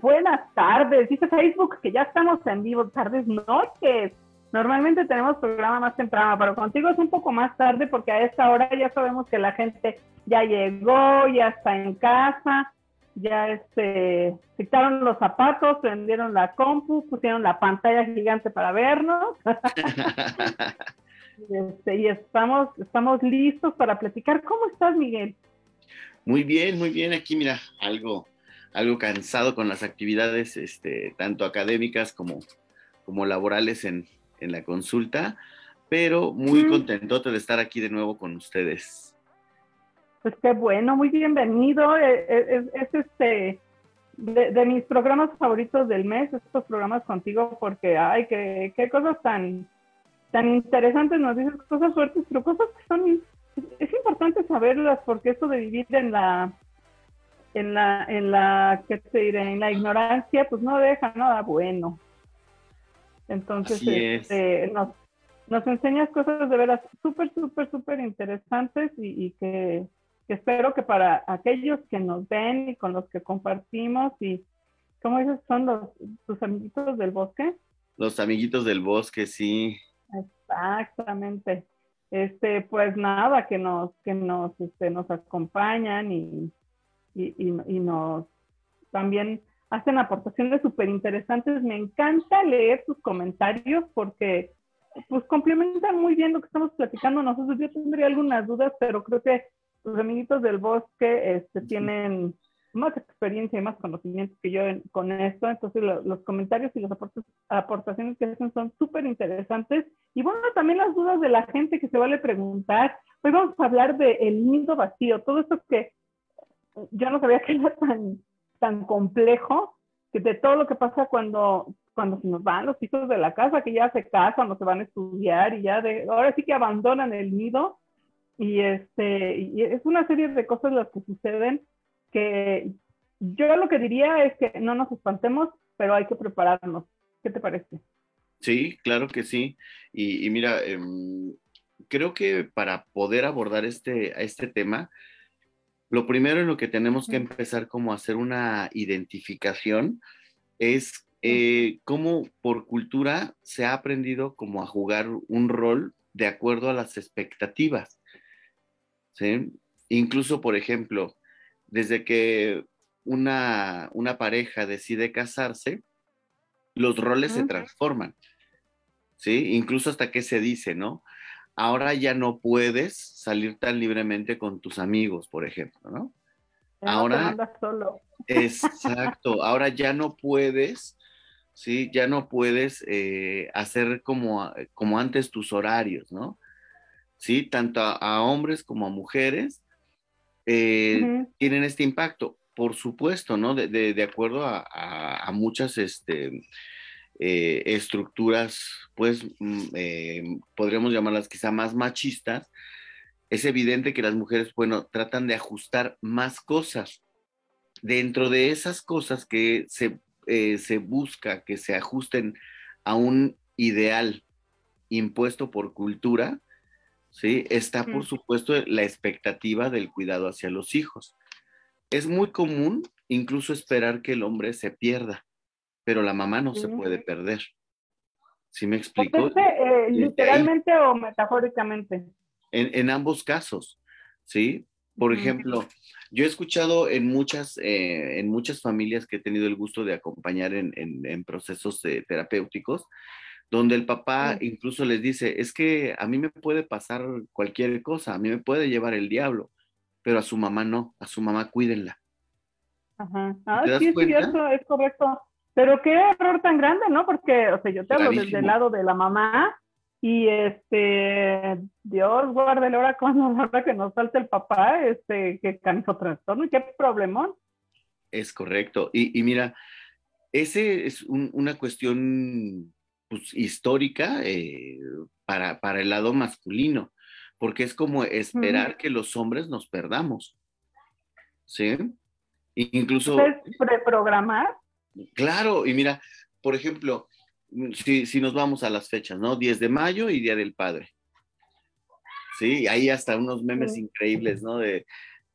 buenas tardes. Dice Facebook que ya estamos en vivo, tardes, noches. Normalmente tenemos programa más temprano, pero contigo es un poco más tarde porque a esta hora ya sabemos que la gente ya llegó, ya está en casa, ya este, quitaron los zapatos, prendieron la compu, pusieron la pantalla gigante para vernos. este, y estamos, estamos listos para platicar. ¿Cómo estás, Miguel? Muy bien, muy bien. Aquí, mira, algo, algo cansado con las actividades, este, tanto académicas como, como laborales en, en la consulta, pero muy contento de estar aquí de nuevo con ustedes. Pues qué bueno, muy bienvenido. Eh, eh, es, este de, mis programas favoritos del mes, estos programas contigo, porque ay, qué, qué cosas tan, tan interesantes nos dices, cosas fuertes, pero cosas que son, es importante saberlas, porque esto de vivir en la, en la, en la, ¿qué te diré? En la ignorancia, pues no deja nada bueno. Entonces, este, nos, nos enseñas cosas de veras súper, súper, súper interesantes y, y que, espero que para aquellos que nos ven y con los que compartimos y, ¿cómo dices? ¿Son los, tus amiguitos del bosque? Los amiguitos del bosque, sí. Exactamente. Este, pues nada, que nos, que nos, este, nos acompañan y, y, y nos también hacen aportaciones súper interesantes. Me encanta leer sus comentarios porque pues complementan muy bien lo que estamos platicando nosotros. Yo tendría algunas dudas, pero creo que los amiguitos del bosque este, tienen más experiencia y más conocimiento que yo con esto. Entonces los comentarios y las aportaciones que hacen son súper interesantes. Y bueno, también las dudas de la gente que se vale preguntar. Hoy vamos a hablar del el nido vacío, todo esto que yo no sabía que era tan tan complejo que de todo lo que pasa cuando, cuando se nos van los hijos de la casa, que ya se casan o se van a estudiar y ya de, ahora sí que abandonan el nido y este y es una serie de cosas las que suceden que yo lo que diría es que no nos espantemos, pero hay que prepararnos. ¿Qué te parece? Sí, claro que sí. Y, mira, em, creo que para poder abordar este, este tema, lo primero en lo que tenemos que empezar como a hacer una identificación es eh, cómo por cultura se ha aprendido como a jugar un rol de acuerdo a las expectativas. ¿sí? Incluso, por ejemplo, desde que una, una pareja decide casarse, los roles se transforman. ¿sí? Incluso hasta que se dice, ¿no? Ahora ya no puedes salir tan libremente con tus amigos, por ejemplo, ¿no? ahora solo. Exacto, ahora ya no puedes, sí, ya no puedes eh, hacer como, como antes tus horarios, ¿no? Sí, tanto a, hombres como a mujeres eh, tienen este impacto, por supuesto, ¿no? De, acuerdo a, a muchas, este, eh, estructuras, pues mm, eh, podríamos llamarlas quizá más machistas, es evidente que las mujeres, bueno, tratan de ajustar más cosas. Dentro de esas cosas que se, eh, se busca que se ajusten a un ideal impuesto por cultura, ¿sí? Está, por supuesto, la expectativa del cuidado hacia los hijos. Es muy común incluso esperar que el hombre se pierda pero la mamá no se puede perder. ¿Sí me explico? Eh, ¿Literalmente o metafóricamente? En, ambos casos, ¿sí? Por ejemplo, yo he escuchado en muchas, eh, en muchas familias que he tenido el gusto de acompañar en, procesos terapéuticos, donde el papá incluso les dice, es que a mí me puede pasar cualquier cosa, a mí me puede llevar el diablo, pero a su mamá no, a su mamá cuídenla. Ajá. Ah, sí, es cierto, es correcto. Pero qué error tan grande, ¿no? Porque, o sea, yo te hablo desde el lado de la mamá y este, Dios guarde ahora cuando la hora que nos salte el papá, este, que canijo trastorno y qué problemón. Es correcto. Y, mira, ese es una cuestión pues, histórica eh, para, para, el lado masculino, porque es como esperar que los hombres nos perdamos. ¿Sí? Incluso... ¿Es preprogramar? Claro, y mira, por ejemplo, mm, si, nos vamos a las fechas, ¿no? 10 de mayo y Día del Padre. Sí, hay hasta unos memes increíbles, ¿no? De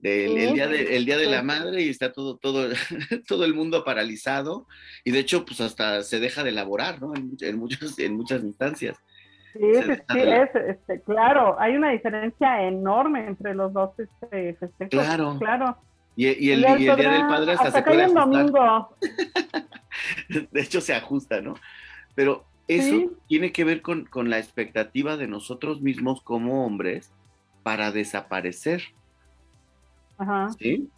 el, día de, el día de la madre y está todo, todo, todo el mundo paralizado y de hecho pues hasta se deja de elaborar, ¿no? En, en muchas, en muchas instancias. Sí, sí, es, este, claro, hay una diferencia enorme entre los dos este, festejos. Claro. claro. Y, y, el, y, el, Día del Padre hasta, hasta se puede domingo. de hecho se ajusta, ¿no? Pero eso tiene que ver con, con la expectativa de nosotros mismos como hombres para desaparecer. Ajá. ¿Sí?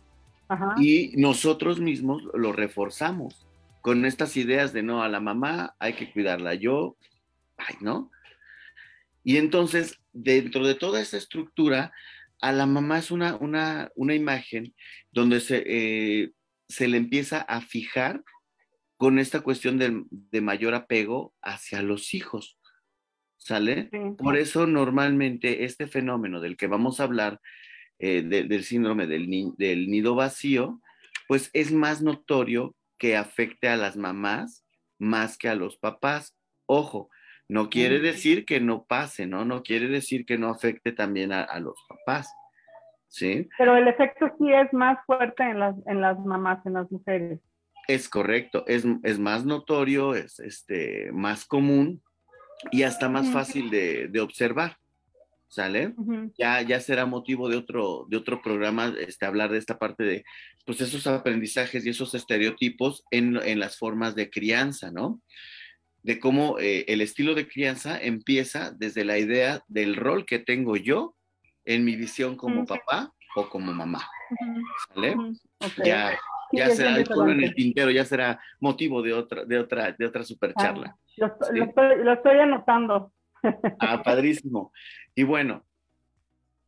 Ajá. Y nosotros mismos lo reforzamos con estas ideas de no, a la mamá hay que cuidarla yo, ay, ¿no? Y entonces, dentro de toda esa estructura, a la mamá es una, una, una imagen donde se, eh, se le empieza a fijar con esta cuestión de, de mayor apego hacia los hijos. ¿Sale? Sí. Por eso normalmente este fenómeno del que vamos a hablar, eh, de, del síndrome del, ni, del nido vacío, pues es más notorio que afecte a las mamás más que a los papás. Ojo, no quiere decir que no pase, ¿no? No quiere decir que no afecte también a, a, los papás, ¿sí? Pero el efecto sí es más fuerte en las, en las mamás, en las mujeres. Es correcto, es, es más notorio, es este, más común y hasta más fácil de, de observar, ¿sale? Uh -huh. Ya, ya será motivo de otro, de otro programa este, hablar de esta parte de pues esos aprendizajes y esos estereotipos en, en las formas de crianza, ¿no? De cómo eh, el estilo de crianza empieza desde la idea del rol que tengo yo en mi visión como uh -huh. papá o como mamá, ¿sale? Okay. Ya, ya sí, será solo en el tintero, ya será motivo de otra, de otra, de otra super charla. Ah, lo, sí. lo, estoy, lo, estoy, anotando. Ah, padrísimo. Y bueno,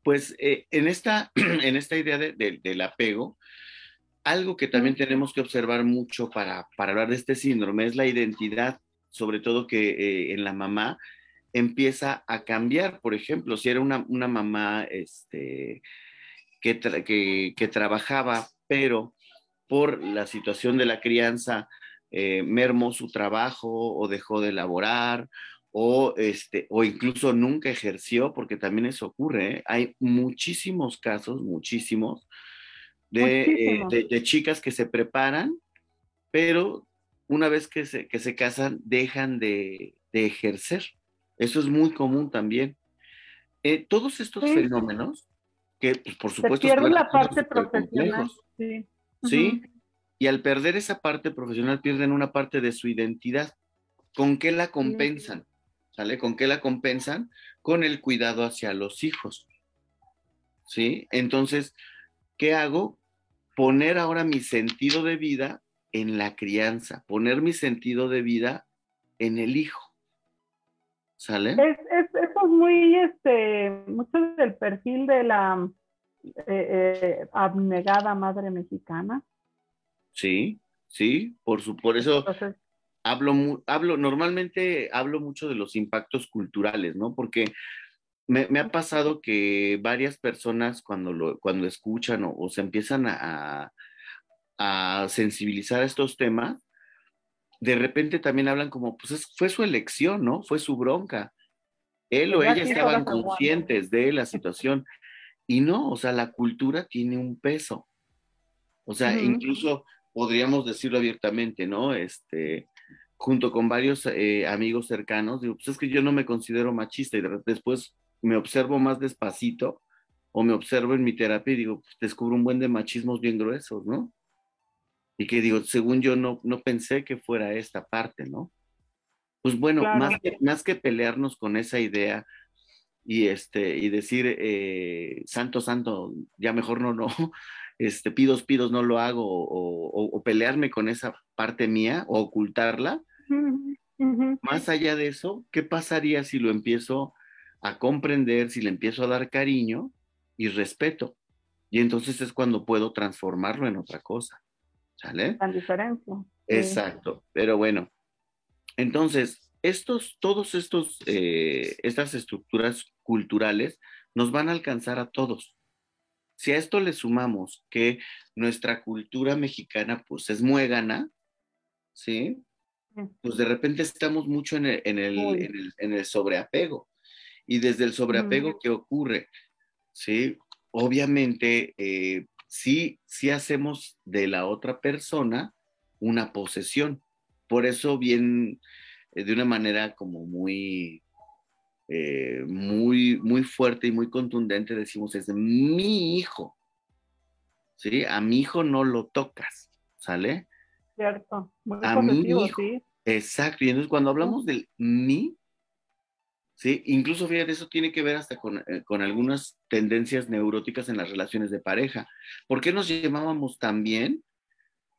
pues eh, en, esta, en esta idea de, de, del apego, algo que también tenemos que observar mucho para, para hablar de este síndrome es la identidad, sobre todo que eh, en la mamá empieza a cambiar. Por ejemplo, si era una, una mamá este, que, tra que, que trabajaba, pero por la situación de la crianza eh, mermó su trabajo o dejó de laborar o, este, o incluso nunca ejerció, porque también eso ocurre. ¿eh? Hay muchísimos casos, muchísimos, de, eh, de, de, chicas que se preparan, pero una vez que se, que se casan dejan de, de ejercer. Eso es muy común también. Eh, todos estos sí. fenómenos, que pues, por supuesto... Se pierde la parte profesional. Sí. ¿sí? Uh -huh. Y al perder esa parte profesional pierden una parte de su identidad. ¿Con qué la compensan? ¿Sale? ¿Con qué la compensan? Con el cuidado hacia los hijos. ¿Sí? Entonces, ¿qué hago? Poner ahora mi sentido de vida en la crianza, poner mi sentido de vida en el hijo. ¿Sale? Es, es, eso es muy, este, mucho del perfil de la eh, eh, abnegada madre mexicana. Sí, sí, por, su, por eso Entonces, hablo, hablo, normalmente hablo mucho de los impactos culturales, ¿no? Porque me, me ha pasado que varias personas cuando, lo, cuando escuchan o, o se empiezan a, a, sensibilizar a estos temas, de repente también hablan como, pues es, fue su elección, ¿no? Fue su bronca. Él o ella estaban conscientes de la situación. Y no, o sea, la cultura tiene un peso. O sea, uh -huh. incluso podríamos decirlo abiertamente, ¿no? Este, junto con varios eh, amigos cercanos, digo, pues es que yo no me considero machista y después me observo más despacito o me observo en mi terapia y digo, pues descubro un buen de machismos bien gruesos, ¿no? Y que digo, según yo no, no pensé que fuera esta parte, ¿no? Pues bueno, claro. más, que, más que pelearnos con esa idea y, este, y decir, eh, santo, santo, ya mejor no, no, este, pidos, pidos, no lo hago, o, o, o, pelearme con esa parte mía, o ocultarla. Uh -huh. Uh -huh. Más allá de eso, ¿qué pasaría si lo empiezo a comprender, si le empiezo a dar cariño y respeto? Y entonces es cuando puedo transformarlo en otra cosa. ¿Sale? Tan diferencia. Exacto. Pero bueno, entonces, estos, todos estos, eh, estas estructuras culturales nos van a alcanzar a todos. Si a esto le sumamos que nuestra cultura mexicana pues es muégana, ¿sí? Pues de repente estamos mucho en el, en el, en el, en el sobreapego. Y desde el sobreapego, ¿qué ocurre? ¿Sí? obviamente, eh, sí, sí hacemos de la otra persona una posesión. Por eso bien, eh, de una manera como muy, eh, muy, muy fuerte y muy contundente decimos, es mi hijo. ¿Sí? A mi hijo no lo tocas, ¿sale? Cierto. Muy a mi hijo. Sí. Exacto. Y entonces cuando hablamos del mi, ¿sí? Incluso fíjate, eso tiene que ver hasta con, eh, con, algunas tendencias neuróticas en las relaciones de pareja. ¿Por qué nos llamábamos tan bien?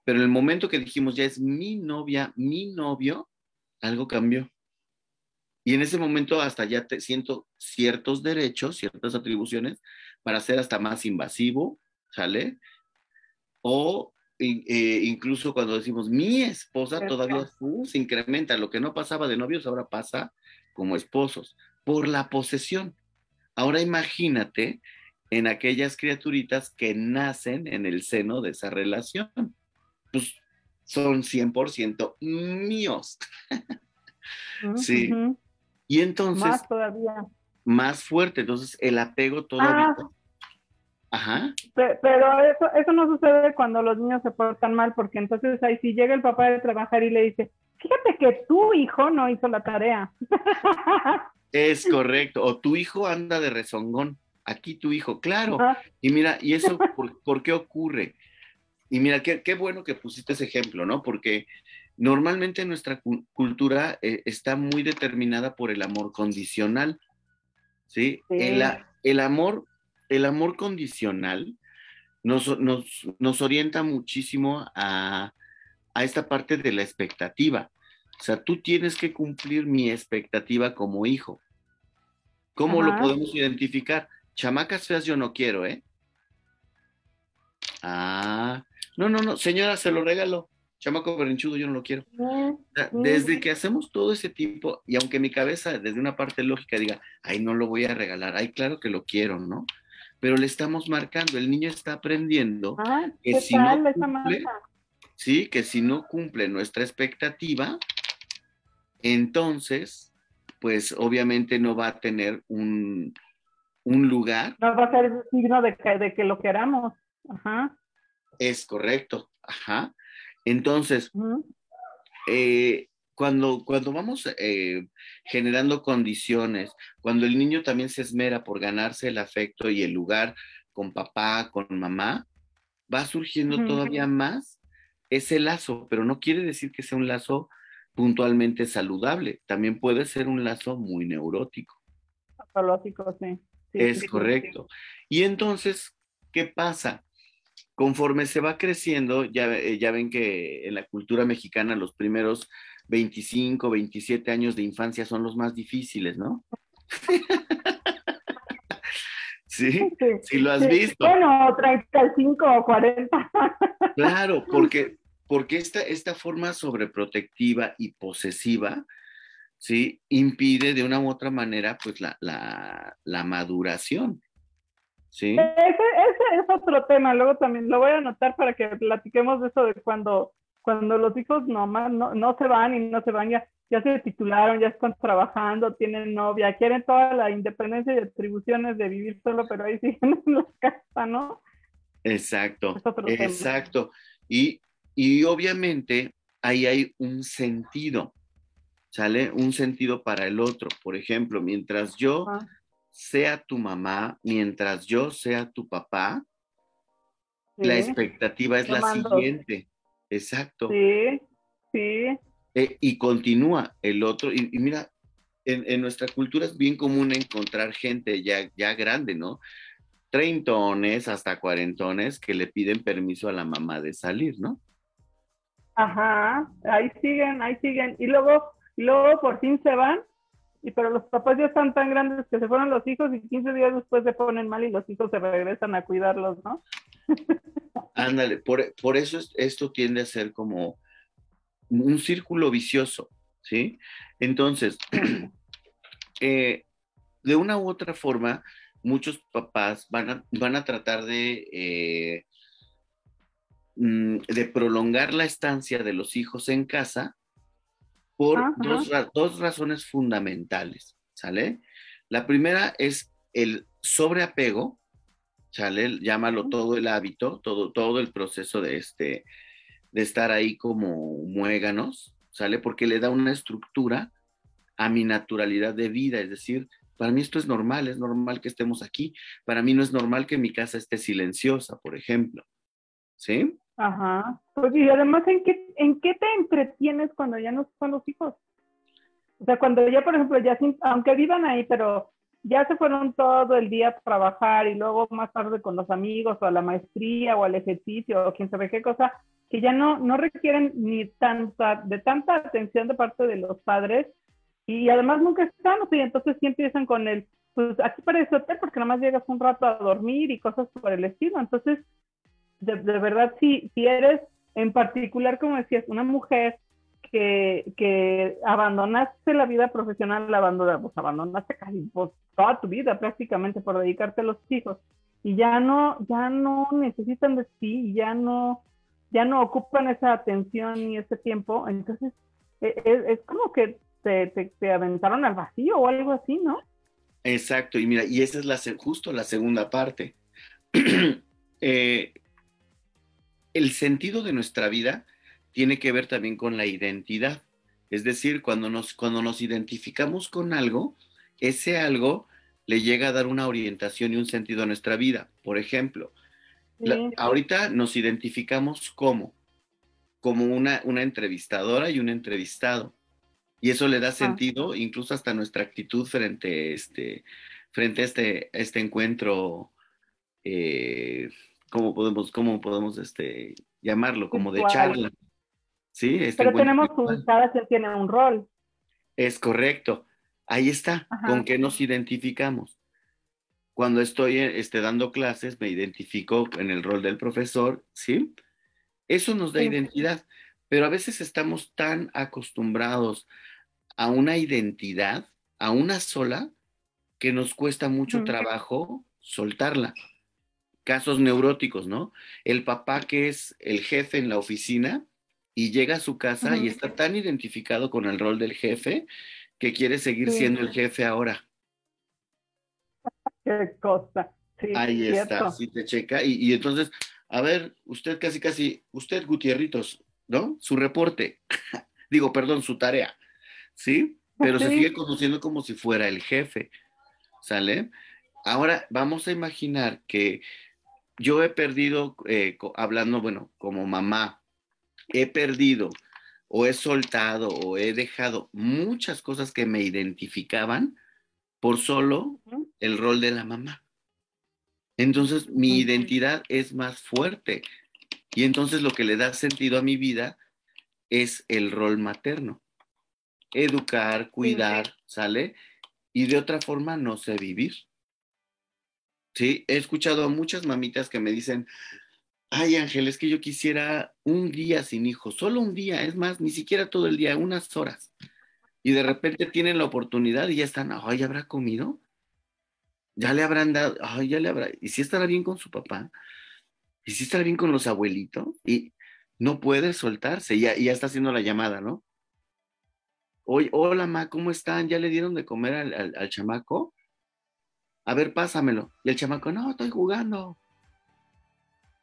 Pero en el momento que dijimos ya es mi novia, mi novio, algo cambió. Y en ese momento hasta ya te siento ciertos derechos, ciertas atribuciones para ser hasta más invasivo, ¿sale? O eh, incluso cuando decimos mi esposa, todavía se incrementa. Lo que no pasaba de novios ahora pasa como esposos, por la posesión. Ahora imagínate en aquellas criaturitas que nacen en el seno de esa relación. Pues son 100% míos. sí. Y entonces... Más todavía. Más fuerte, entonces el apego todavía... Ah. Ajá. Pero eso, eso no sucede cuando los niños se portan mal, porque entonces ahí si llega el papá de trabajar y le dice, fíjate que tu hijo no hizo la tarea. Es correcto, o tu hijo anda de rezongón, aquí tu hijo, claro. Y mira, ¿y eso por, qué ocurre? Y mira, qué, qué, bueno que pusiste ese ejemplo, ¿no? Porque normalmente nuestra cultura eh, está muy determinada por el amor condicional, ¿sí? El, el, amor, el amor condicional nos, nos, nos orienta muchísimo a, a esta parte de la expectativa. O sea, tú tienes que cumplir mi expectativa como hijo. ¿Cómo lo podemos identificar? Chamacas feas yo no quiero, ¿eh? Ah, no, no, no, señora, se lo regalo. Chamaco berrinchudo yo no lo quiero. desde que hacemos todo ese tipo, y aunque mi cabeza desde una parte lógica diga, ay, no lo voy a regalar, ay, claro que lo quiero, ¿no? Pero le estamos marcando, el niño está aprendiendo ah, que si no ¿sí? Que si no cumple nuestra expectativa, entonces, pues obviamente no va a tener un, lugar. No va a ser signo de que, de que lo queramos. Ajá. Es correcto. Ajá. Entonces, eh, cuando, cuando vamos eh, generando condiciones, cuando el niño también se esmera por ganarse el afecto y el lugar con papá, con mamá, va surgiendo todavía más ese lazo, pero no quiere decir que sea un lazo puntualmente saludable, también puede ser un lazo muy neurótico. Patológico, sí. es correcto. Y entonces, ¿qué pasa? Conforme se va creciendo, ya, eh, ya ven que en la cultura mexicana los primeros 25, 27 años de infancia son los más difíciles, ¿no? ¿Sí? Sí, lo has visto. Bueno, 35 o 40. Claro, porque porque esta, esta forma sobreprotectiva y posesiva, ¿sí? Impide de una u otra manera, pues, la, la, maduración, ¿sí? Ese, ese, es otro tema, luego también lo voy a anotar para que platiquemos de eso de cuando, cuando los hijos nomás no, no se van y no se van, ya, ya se titularon, ya están trabajando, tienen novia, quieren toda la independencia y atribuciones de vivir solo, pero ahí siguen en la casa, ¿no? Exacto, exacto. Y y obviamente ahí hay un sentido, ¿sale? Un sentido para el otro. Por ejemplo, mientras yo sea tu mamá, mientras yo sea tu papá, la expectativa es la siguiente. Exacto. Sí, sí. Eh, y continúa el otro. Y, mira, en, nuestra cultura es bien común encontrar gente ya, ya grande, ¿no? Treintones hasta cuarentones que le piden permiso a la mamá de salir, ¿no? Ajá, ahí siguen, ahí siguen. Y luego, luego por fin se van, y pero los papás ya están tan grandes que se fueron los hijos y 15 días después se ponen mal y los hijos se regresan a cuidarlos, ¿no? Ándale, por, por eso esto tiende a ser como un círculo vicioso, ¿sí? Entonces, eh, de una u otra forma, muchos papás van a, van a tratar de eh, de prolongar la estancia de los hijos en casa por dos, razones fundamentales, ¿sale? La primera es el sobreapego, ¿sale? Llámalo todo el hábito, todo, todo el proceso de, este, de estar ahí como muéganos, ¿sale? Porque le da una estructura a mi naturalidad de vida, es decir, para mí esto es normal, es normal que estemos aquí, para mí no es normal que mi casa esté silenciosa, por ejemplo, ¿sí? Ajá. Pues y además, ¿en qué, ¿en qué te entretienes cuando ya no son los hijos? O sea, cuando ya, por ejemplo, ya, aunque vivan ahí, pero ya se fueron todo el día a trabajar y luego más tarde con los amigos o a la maestría o al ejercicio o quién sabe qué cosa, que ya no, no requieren ni tanta, de tanta atención de parte de los padres y además nunca están, o sea, entonces sí empiezan con el, pues aquí parece hotel porque nada más llegas un rato a dormir y cosas por el estilo, entonces de, de verdad si, si eres en particular, como decías, una mujer que, que abandonaste la vida profesional, abandonaste, pues abandonaste casi pues, toda tu vida prácticamente por dedicarte a los hijos y ya no, ya no necesitan de ti, ya no, ya no ocupan esa atención y ese tiempo, entonces e, e, es, como que te, te, aventaron al vacío o algo así, ¿no? Exacto, y mira, y esa es la, justo la segunda parte. eh, el sentido de nuestra vida tiene que ver también con la identidad. Es decir, cuando nos, cuando nos identificamos con algo, ese algo le llega a dar una orientación y un sentido a nuestra vida. Por ejemplo, ahorita nos identificamos como, como una, una entrevistadora y un entrevistado. Y eso le da ah. sentido incluso hasta nuestra actitud frente, este, frente a este, este encuentro, eh, ¿cómo podemos, cómo podemos este, llamarlo? Como de charla. Sí, este Pero tenemos un, cada quien tiene un rol. Es correcto. Ahí está, con qué nos identificamos. Cuando estoy este, dando clases, me identifico en el rol del profesor, ¿sí? Eso nos da identidad, pero a veces estamos tan acostumbrados a una identidad, a una sola, que nos cuesta mucho trabajo soltarla. Casos neuróticos, ¿no? El papá que es el jefe en la oficina, y llega a su casa y está tan identificado con el rol del jefe que quiere seguir siendo el jefe ahora. Qué cosa. Ahí está, sí te checa. Y, entonces, a ver, usted casi, casi, usted Gutierritos, ¿no? Su reporte, digo, perdón, su tarea, ¿sí? Pero se sigue conociendo como si fuera el jefe, ¿sale? Ahora vamos a imaginar que yo he perdido, eh, hablando, bueno, como mamá, he perdido o he soltado o he dejado muchas cosas que me identificaban por solo el rol de la mamá. Entonces mi identidad es más fuerte y entonces lo que le da sentido a mi vida es el rol materno. Educar, cuidar, ¿sale? Y de otra forma no sé vivir. Sí, he escuchado a muchas mamitas que me dicen, ay Ángel, es que yo quisiera un día sin hijos, solo un día, es más, ni siquiera todo el día, unas horas. Y de repente tienen la oportunidad y ya están, ay, ¿habrá comido? Ya le habrán dado, ay, ya le habrá, y si estará bien con su papá, y si estará bien con los abuelitos, y no puede soltarse, y ya, está haciendo la llamada, ¿no? Oye, hola, ma, ¿cómo están? ¿Ya le dieron de comer al chamaco? A ver, pásamelo. Y el chamaco, no, estoy jugando.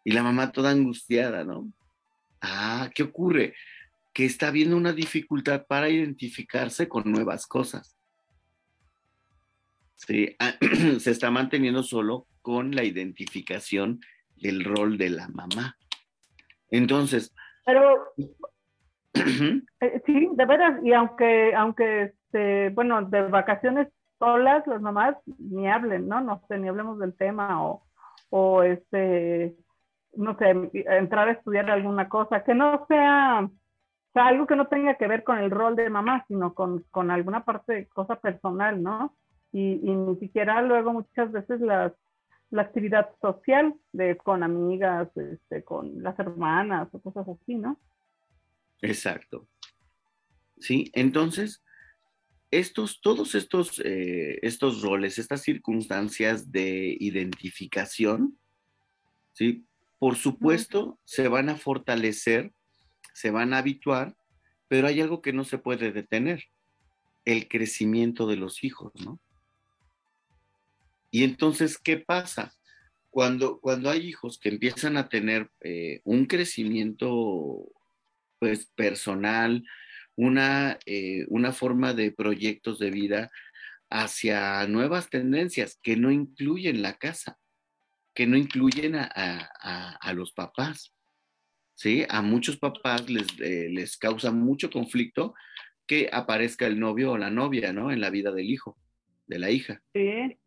Y la mamá toda angustiada, ¿no? Ah, ¿qué ocurre? Que está viendo una dificultad para identificarse con nuevas cosas. Sí, ah, se está manteniendo solo con la identificación del rol de la mamá. Entonces. Pero. Eh, sí, de veras, y aunque, aunque, este, bueno, de vacaciones solas, las mamás ni hablen, ¿no? No sé, ni hablemos del tema o, o este, no sé, entrar a estudiar alguna cosa, que no sea, sea, algo que no tenga que ver con el rol de mamá, sino con, con alguna parte cosa personal, ¿no? Y, y, ni siquiera luego muchas veces las, la actividad social de con amigas, este, con las hermanas o cosas así, ¿no? Exacto. Sí, entonces, estos, todos estos, eh, estos roles, estas circunstancias de identificación, ¿sí? Por supuesto, se van a fortalecer, se van a habituar, pero hay algo que no se puede detener, el crecimiento de los hijos, ¿no? Y entonces, ¿qué pasa? cuando, cuando hay hijos que empiezan a tener eh, un crecimiento pues personal, una, eh, una forma de proyectos de vida hacia nuevas tendencias que no incluyen la casa, que no incluyen a, los papás. ¿sí? A muchos papás les, eh, les causa mucho conflicto que aparezca el novio o la novia, ¿no? En la vida del hijo, de la hija. Sí.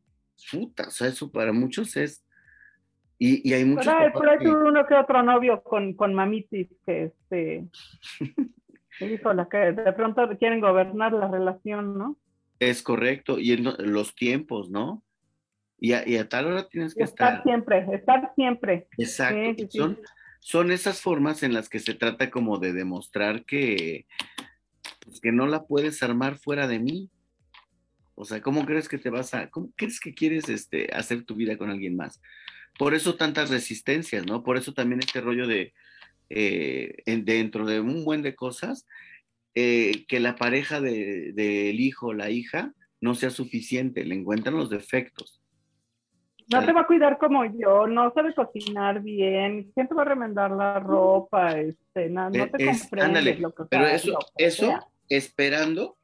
Puta, o sea, eso para muchos es... Y, y hay muchos Pero hay, uno que otro novio con, con mamitis que este... Híjole, que de pronto quieren gobernar la relación, ¿no? Es correcto, y los tiempos, ¿no? Y a, y a tal hora tienes que estar. Estar siempre, estar siempre. Exacto. son, son esas formas en las que se trata como de demostrar que, pues, que no la puedes armar fuera de mí. O sea, ¿cómo crees que te vas a, cómo crees que quieres este, hacer tu vida con alguien más? Por eso tantas resistencias, ¿no? Por eso también este rollo de, eh, dentro de un buen de cosas, eh, que la pareja del de, hijo o la hija no sea suficiente, le encuentran los defectos. No te va a cuidar como yo, no sabe cocinar bien, siempre va a remendar la ropa, este, no, no te comprende lo que Pero eso, eso esperando,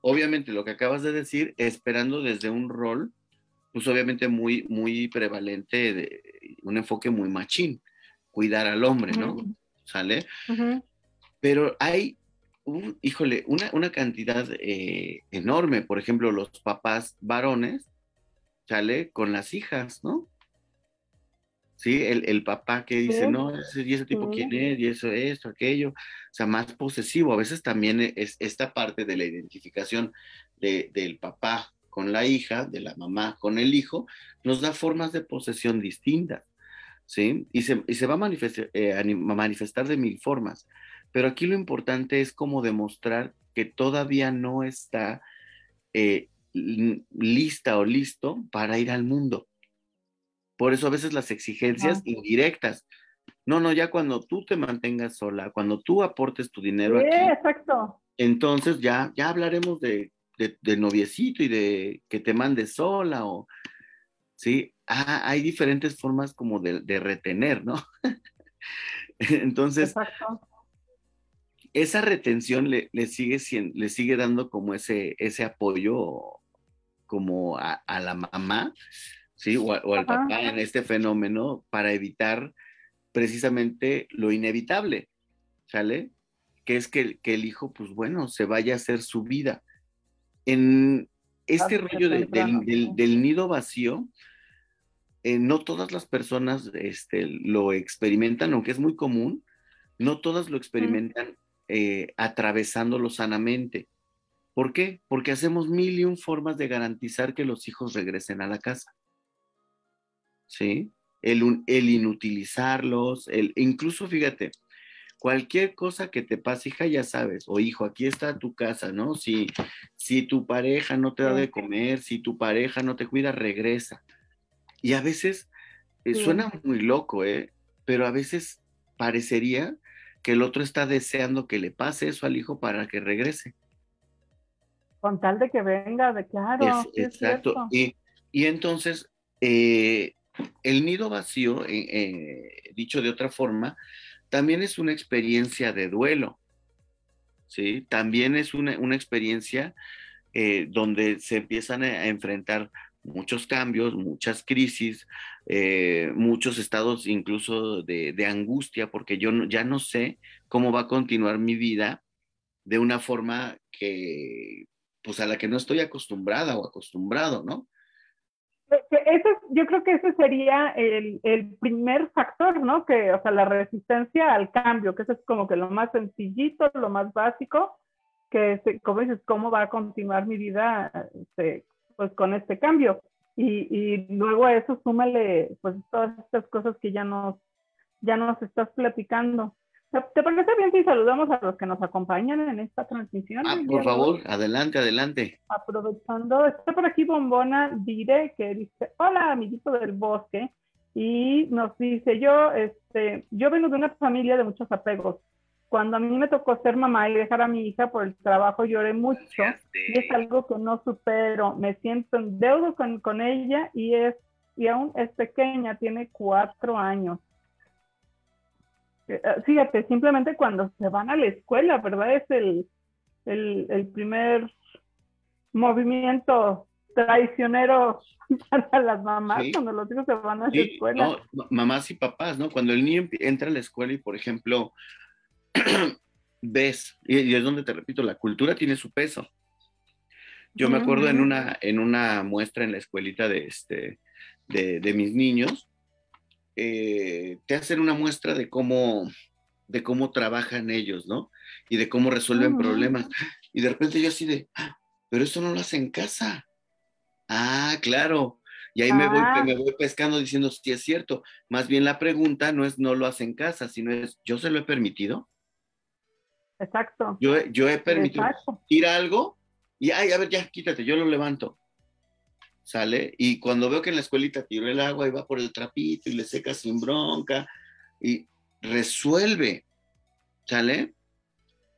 obviamente lo que acabas de decir, esperando desde un rol, pues obviamente muy, muy prevalente, de un enfoque muy machín, cuidar al hombre, ¿no? ¿Sale? Pero hay, híjole, una, una cantidad eh, enorme, por ejemplo, los papás varones, ¿sale? Con las hijas, ¿no? Sí, el, papá que dice, no, y ese tipo quién es, y eso, esto, aquello, o sea, más posesivo. A veces también es esta parte de la identificación del papá con la hija, de la mamá con el hijo, nos da formas de posesión distintas, ¿sí? Y se, va a manifestar, eh, manifestar de mil formas. Pero aquí lo importante es como demostrar que todavía no está eh, lista o listo para ir al mundo. Por eso a veces las exigencias indirectas. No, no, ya cuando tú te mantengas sola, cuando tú aportes tu dinero sí, exacto. entonces ya, ya hablaremos de, de, noviecito y de que te mandes sola o, sí, ah, hay diferentes formas como de, de retener, ¿no? entonces, exacto. esa retención le, le, sigue, le sigue dando como ese, ese apoyo como a, la mamá, ¿sí? O, al papá en este fenómeno para evitar precisamente lo inevitable, ¿sale? Que es que, que, el hijo, pues bueno, se vaya a hacer su vida. En este rollo del, nido vacío, eh, no todas las personas este, lo experimentan, aunque es muy común, no todas lo experimentan eh, atravesándolo sanamente. ¿Por qué? Porque hacemos mil y un formas de garantizar que los hijos regresen a la casa. ¿Sí? El, el inutilizarlos, el, incluso fíjate, cualquier cosa que te pase, hija, ya sabes, o hijo, aquí está tu casa, ¿no? Si, si tu pareja no te da de comer, si tu pareja no te cuida, regresa. Y a veces eh, suena muy loco, ¿eh? Pero a veces parecería que el otro está deseando que le pase eso al hijo para que regrese con tal de que venga, de claro. exacto. y, entonces, eh, el nido vacío, eh, dicho de otra forma, también es una experiencia de duelo. ¿sí? También es una, experiencia donde se empiezan a, enfrentar muchos cambios, muchas crisis, muchos estados incluso de, de, angustia, porque yo ya no sé cómo va a continuar mi vida de una forma que pues a la que no estoy acostumbrada o acostumbrado, ¿no? Eso, yo creo que ese sería el, el, primer factor, ¿no? Que, o sea, la resistencia al cambio, que eso es como que lo más sencillito, lo más básico, que, como dices, ¿cómo va a continuar mi vida este, pues con este cambio? Y, y, luego a eso súmale, pues, todas estas cosas que ya nos, ya nos estás platicando. ¿Te parece bien si saludamos a los que nos acompañan en esta transmisión? Ah, por favor, adelante, adelante. Aprovechando, está por aquí Bombona Dire, que dice, hola, amiguito del bosque, y nos dice, yo, este, yo vengo de una familia de muchos apegos. Cuando a mí me tocó ser mamá y dejar a mi hija por el trabajo, lloré mucho, y es algo que no supero. Me siento en deuda con, con ella, y es y aún es pequeña, tiene cuatro años. Eh, eh, fíjate, simplemente cuando se van a la escuela, ¿verdad? Es el, el, primer movimiento traicionero para las mamás cuando los hijos se van a la escuela. mamás y papás, ¿no? Cuando el niño entra a la escuela y, por ejemplo, ves, y, es donde te repito, la cultura tiene su peso. Yo me acuerdo en una, en una muestra en la escuelita de, este, de, mis niños, eh, te hacen una muestra de cómo, de cómo trabajan ellos, ¿no? Y de cómo resuelven problemas. Y de repente yo así de, ah, pero eso no lo hacen en casa. Ah, claro. Y ahí me, voy, ah. me voy pescando diciendo, sí es cierto. Más bien la pregunta no es no lo hacen en casa, sino es, ¿yo se lo he permitido? Exacto. Yo, yo he permitido ir algo y, ay, a ver, ya, quítate, yo lo levanto. ¿Sale? Y cuando veo que en la escuelita tiró el agua y va por el trapito y le seca sin bronca y resuelve. ¿Sale?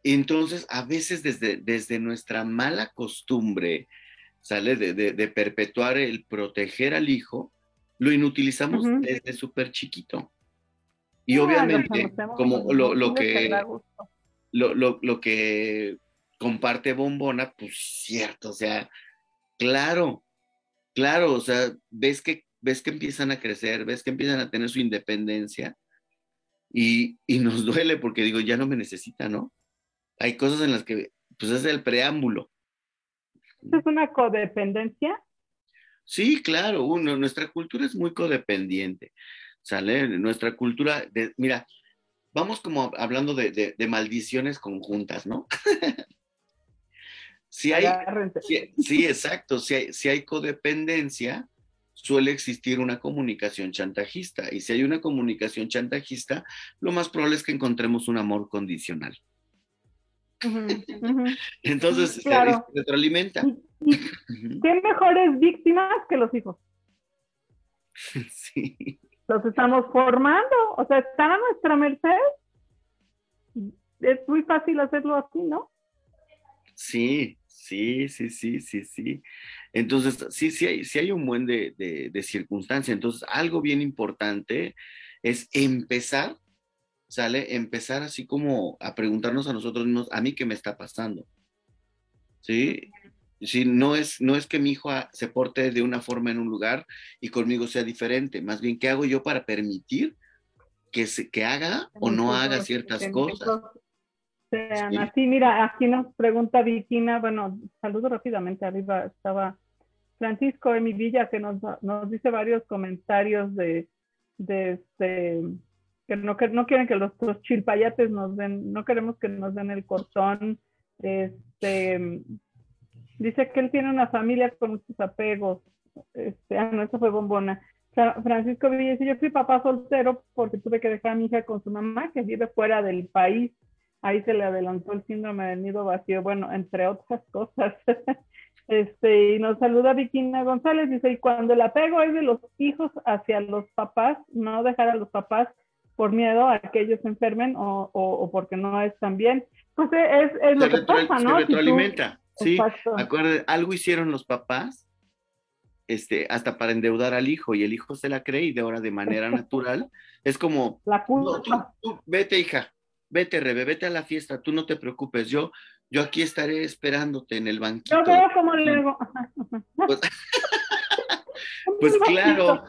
entonces, a veces desde, desde nuestra mala costumbre, ¿sale? De, de, perpetuar el proteger al hijo, lo inutilizamos desde súper chiquito. Y obviamente, como lo, lo que lo, lo, lo que comparte Bombona, pues cierto, o sea, claro, claro, o sea, ves que, ves que empiezan a crecer, ves que empiezan a tener su independencia y, y nos duele porque digo, ya no me necesita, ¿no? Hay cosas en las que, pues es el preámbulo. ¿Es una codependencia? Sí, claro, uno, nuestra cultura es muy codependiente, ¿sale? Nuestra cultura, de, mira, vamos como hablando de, maldiciones conjuntas, ¿no? si hay, sí, exacto, si hay, si hay codependencia, suele existir una comunicación chantajista. Y si hay una comunicación chantajista, lo más probable es que encontremos un amor condicional. Entonces, se retroalimenta. ¿Qué mejores víctimas que los hijos? Sí los estamos formando, o sea, están a nuestra merced. Es muy fácil hacerlo así, ¿no? Sí, sí, sí, sí, sí, sí. Entonces, sí, sí hay, sí hay un buen de, de, circunstancias. Entonces, algo bien importante es empezar, ¿sale? Empezar así como a preguntarnos a nosotros mismos, ¿a mí qué me está pasando? ¿Sí? Sí, no es, no es que mi hijo se porte de una forma en un lugar y conmigo sea diferente, más bien, ¿qué hago yo para permitir que, se, que haga o no haga ciertas cosas? Sean así, mira, aquí nos pregunta Vikina, bueno, saludo rápidamente, arriba estaba Francisco de mi villa que nos, nos dice varios comentarios de, de este, que no, que no quieren que los, los chilpayates nos den, no queremos que nos den el cortón, este, Dice que él tiene una familia con muchos apegos. Este, ah, no, eso fue bombona. Francisco Villa dice, yo fui papá soltero porque tuve que dejar a mi hija con su mamá que vive fuera del país. Ahí se le adelantó el síndrome del nido vacío, bueno, entre otras cosas. este, y nos saluda Viquina González, dice, y cuando el apego es de los hijos hacia los papás, no dejar a los papás por miedo a que ellos se enfermen o, o, porque no están bien. Pues es, es lo que pasa, ¿no? Se retroalimenta. Sí, acuérdense, algo hicieron los papás, este, hasta para endeudar al hijo, y el hijo se la cree y de ahora de manera natural es como, la vete hija, vete Rebe, vete a la fiesta, tú no te preocupes, yo, yo aquí estaré esperándote en el banquito. Yo veo como le Pues, pues claro,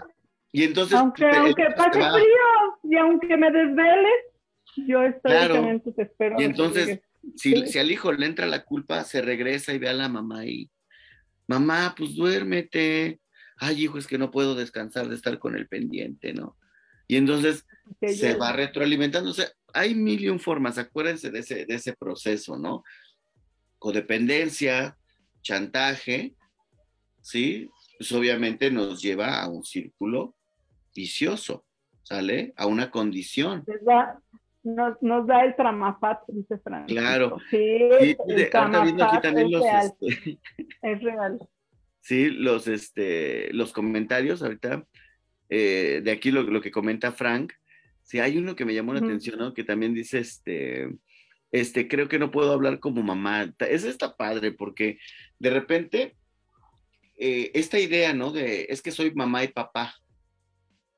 y entonces... Aunque, aunque pase frío y aunque me desveles, yo estoy claro. te espero. Y entonces si, al hijo le entra la culpa, se regresa y ve a la mamá y, mamá, pues duérmete. Ay, hijo, es que no puedo descansar de estar con el pendiente, ¿no? Y entonces se va retroalimentando. O sea, hay mil y un formas, acuérdense de ese, de ese proceso, ¿no? Codependencia, chantaje, ¿sí? Pues obviamente nos lleva a un círculo vicioso, ¿sale? A una condición. Nos, nos, da el tramafat, dice Francisco. Claro. Sí, el tramafat es, real. Este, es real. Sí, los, este, los comentarios ahorita, eh, de aquí lo, lo, que comenta Frank, sí, hay uno que me llamó la atención, ¿no? Que también dice, este, este, creo que no puedo hablar como mamá. Eso está padre porque de repente eh, esta idea, ¿no? De, es que soy mamá y papá.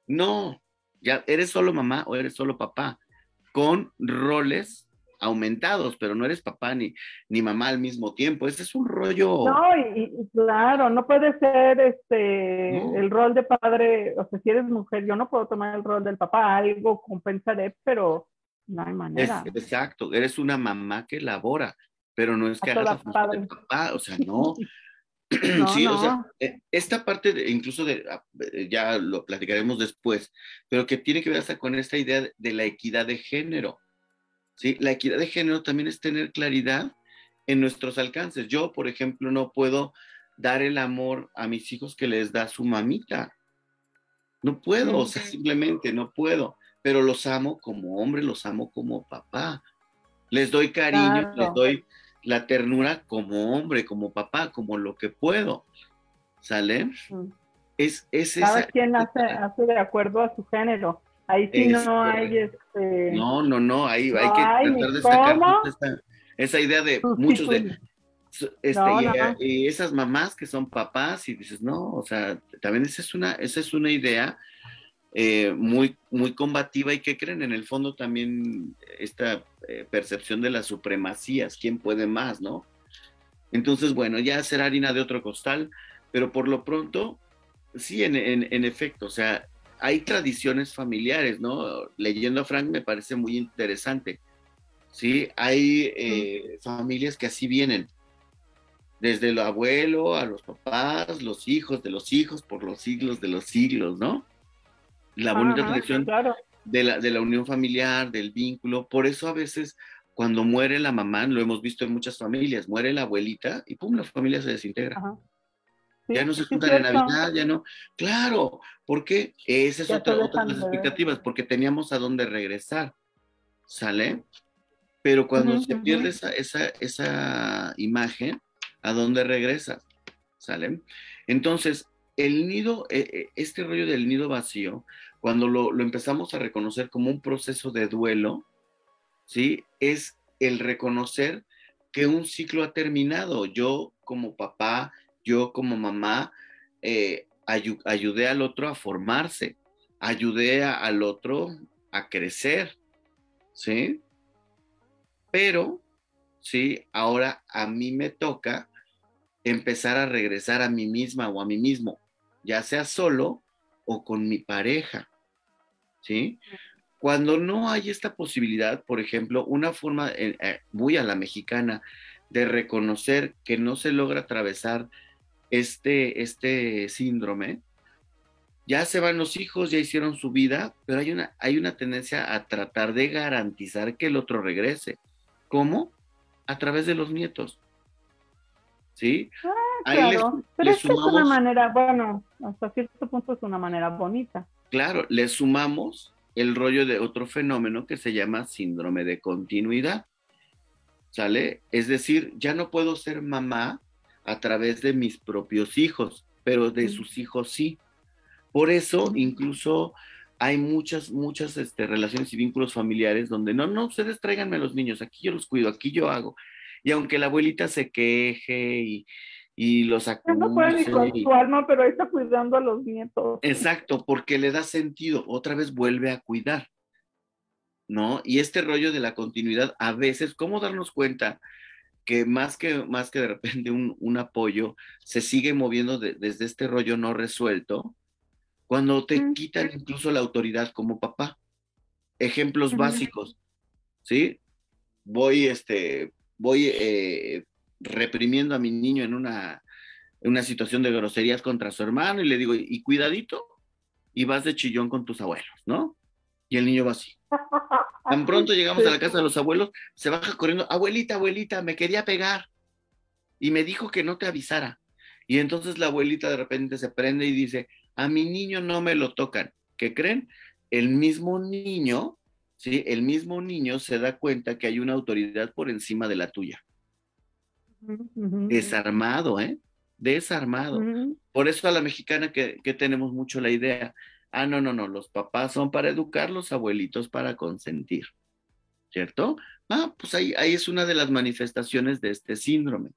No, ya eres solo mamá o eres solo papá, con roles aumentados, pero no eres papá ni, ni mamá al mismo tiempo. Ese es un rollo. No, y, claro, no puede ser este el rol de padre, o sea, si eres mujer, yo no puedo tomar el rol del papá, algo compensaré, pero no hay manera. exacto, eres una mamá que labora, pero no es que hagas la de papá, o sea, no. sí, o sea, eh, esta parte de, incluso de, ah, eh, ya lo platicaremos después, pero que tiene que ver hasta con esta idea de la equidad de género. ¿Sí? La equidad de género también es tener claridad en nuestros alcances. Yo, por ejemplo, no puedo dar el amor a mis hijos que les da su mamita. No puedo, o sea, simplemente no puedo, pero los amo como hombre, los amo como papá. Les doy cariño, les doy la ternura como hombre, como papá, como lo que puedo. ¿Sale? Es, es Cada quien hace, hace, de acuerdo a su género. Ahí sí no hay este. No, no, no, ahí hay que tratar de sacar esa, idea de muchos de. Este, y, esas mamás que son papás y dices, no, o sea, también esa es una, esa es una idea eh, muy, muy combativa y que creen en el fondo también esta eh, percepción de las supremacías, quién puede más, ¿no? Entonces, bueno, ya será harina de otro costal, pero por lo pronto, sí, en, en, efecto, o sea, hay tradiciones familiares, ¿no? Leyendo a Frank me parece muy interesante, ¿sí? Hay eh, familias que así vienen, desde el abuelo a los papás, los hijos de los hijos, por los siglos de los siglos, ¿no? la bonita tradición de, la, de la unión familiar, del vínculo. Por eso a veces cuando muere la mamá, lo hemos visto en muchas familias, muere la abuelita y pum, la familia se desintegra. Ya no se juntan en Navidad, ya no. Claro, porque esa es otra, otra de las expectativas, porque teníamos a dónde regresar. ¿Sale? Pero cuando se pierde esa, esa, esa imagen, ¿a dónde regresas? ¿Sale? Entonces, el nido, eh, eh, este rollo del nido vacío, cuando lo, empezamos a reconocer como un proceso de duelo, ¿sí? Es el reconocer que un ciclo ha terminado. Yo como papá, yo como mamá, eh, ayudé al otro a formarse, ayudé al otro a crecer, ¿sí? Pero, ¿sí? Ahora a mí me toca empezar a regresar a mí misma o a mí mismo, ya sea solo o con mi pareja. ¿Sí? Cuando no hay esta posibilidad, por ejemplo, una forma eh, eh, muy a la mexicana de reconocer que no se logra atravesar este, este síndrome, ya se van los hijos, ya hicieron su vida, pero hay una, hay una tendencia a tratar de garantizar que el otro regrese. ¿Cómo? A través de los nietos. ¿Sí? Ah, claro, pero es una manera, bueno, hasta cierto punto es una manera bonita. Claro, le sumamos el rollo de otro fenómeno que se llama síndrome de continuidad. ¿Sale? Es decir, ya no puedo ser mamá a través de mis propios hijos, pero de sus hijos sí. Por eso, incluso hay muchas, muchas este, relaciones y vínculos familiares donde no, no, ustedes tráiganme a los niños, aquí yo los cuido, aquí yo hago. Y aunque la abuelita se queje y, y los acumula. No puede ni con su alma, pero está cuidando a los nietos. Exacto, porque le da sentido, otra vez vuelve a cuidar, ¿no? Y este rollo de la continuidad, a veces, ¿cómo darnos cuenta que más que, más que de repente un, apoyo se sigue moviendo desde este rollo no resuelto? Cuando te quitan incluso la autoridad como papá. Ejemplos básicos, ¿sí? Voy, este, voy eh, reprimiendo a mi niño en una, una situación de groserías contra su hermano y le digo, y cuidadito, y vas de chillón con tus abuelos, ¿no? Y el niño va así. Tan pronto llegamos a la casa de los abuelos, se baja corriendo, abuelita, abuelita, me quería pegar. Y me dijo que no te avisara. Y entonces la abuelita de repente se prende y dice, a mi niño no me lo tocan. ¿Qué creen? El mismo niño, ¿sí? El mismo niño se da cuenta que hay una autoridad por encima de la tuya. Desarmado, ¿eh? Desarmado. Por eso a la mexicana que, tenemos mucho la idea, ah, no, no, no, los papás son para educar, los abuelitos para consentir, ¿cierto? Ah, pues ahí, ahí es una de las manifestaciones de este síndrome,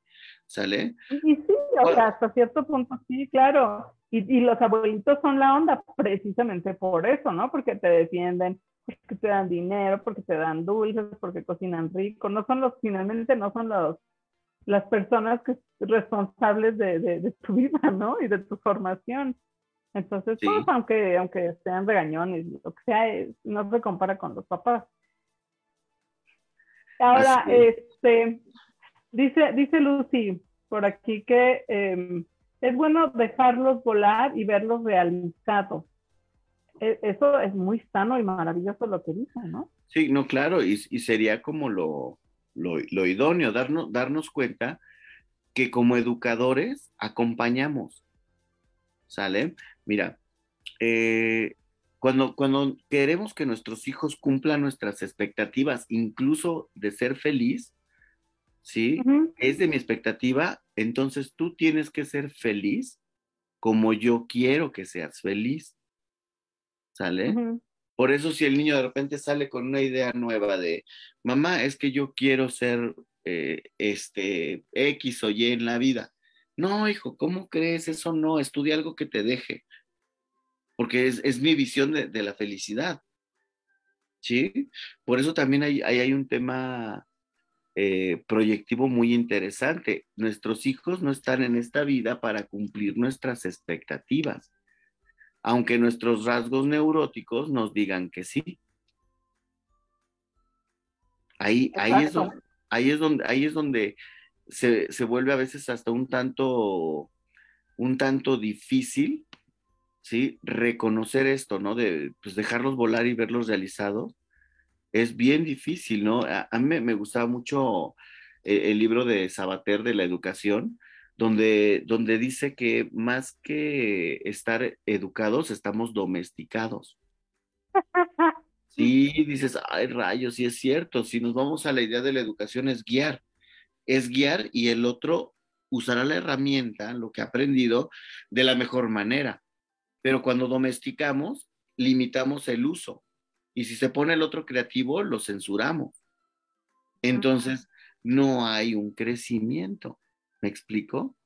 ¿sale? Y sí, o sea, hasta cierto punto sí, claro. Y, y, los abuelitos son la onda precisamente por eso, ¿no? Porque te defienden, porque te dan dinero, porque te dan dulces, porque cocinan rico. No son los, finalmente no son los, las personas que responsables de, de, de tu vida, ¿no? Y de tu formación. Entonces, pues, aunque, aunque sean regañones, lo que sea, no se compara con los papás. Ahora, este, dice, dice Lucy por aquí que em, es bueno dejarlos volar y verlos realizados. E, eso es muy sano y maravilloso lo que dice, ¿no? Sí, no, claro, y, y sería como lo, lo, lo, idóneo, darnos, darnos cuenta que como educadores acompañamos, ¿sale? Mira, eh, cuando, cuando queremos que nuestros hijos cumplan nuestras expectativas, incluso de ser feliz, ¿sí? Es de mi expectativa, entonces tú tienes que ser feliz como yo quiero que seas feliz. ¿Sale? Por eso si el niño de repente sale con una idea nueva de, mamá, es que yo quiero ser eh, este X o Y en la vida. No, hijo, ¿cómo crees? Eso no, estudia algo que te deje, porque es, mi visión de, la felicidad. ¿Sí? Por eso también hay, hay, un tema eh, proyectivo muy interesante. Nuestros hijos no están en esta vida para cumplir nuestras expectativas, aunque nuestros rasgos neuróticos nos digan que sí. Ahí, ahí, es donde, ahí, es donde, ahí es donde se, se, vuelve a veces hasta un tanto, un tanto difícil, ¿sí? Reconocer esto, ¿no? De pues, dejarlos volar y verlos realizados. Es bien difícil, ¿no? A, mí me, gustaba mucho el, eh, el, libro de Sabater de la educación, donde, donde dice que más que estar educados, estamos domesticados. Sí, dices, ay rayos, sí es cierto, si nos vamos a la idea de la educación es guiar, es guiar y el otro usará la herramienta, lo que ha aprendido, de la mejor manera. Pero cuando domesticamos, limitamos el uso. Y si se pone el otro creativo, lo censuramos. Entonces, no hay un crecimiento. ¿Me explico?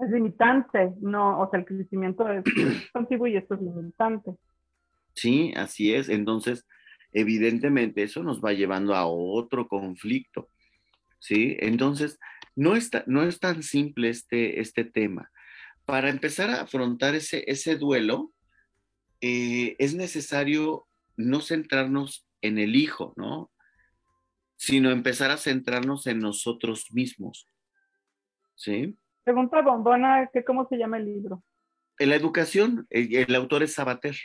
Es limitante, no, o sea, el crecimiento es contigo y esto es limitante. Sí, así es. Entonces, evidentemente eso nos va llevando a otro conflicto. ¿sí? Entonces, no, está, no es tan simple este, este tema. Para empezar a afrontar ese, ese duelo, eh, es necesario no centrarnos en el hijo, ¿no? Sino empezar a centrarnos en nosotros mismos. ¿Sí? Pregunta bombona, ¿qué, ¿cómo se llama el libro? En la educación, el, autor es Sabater.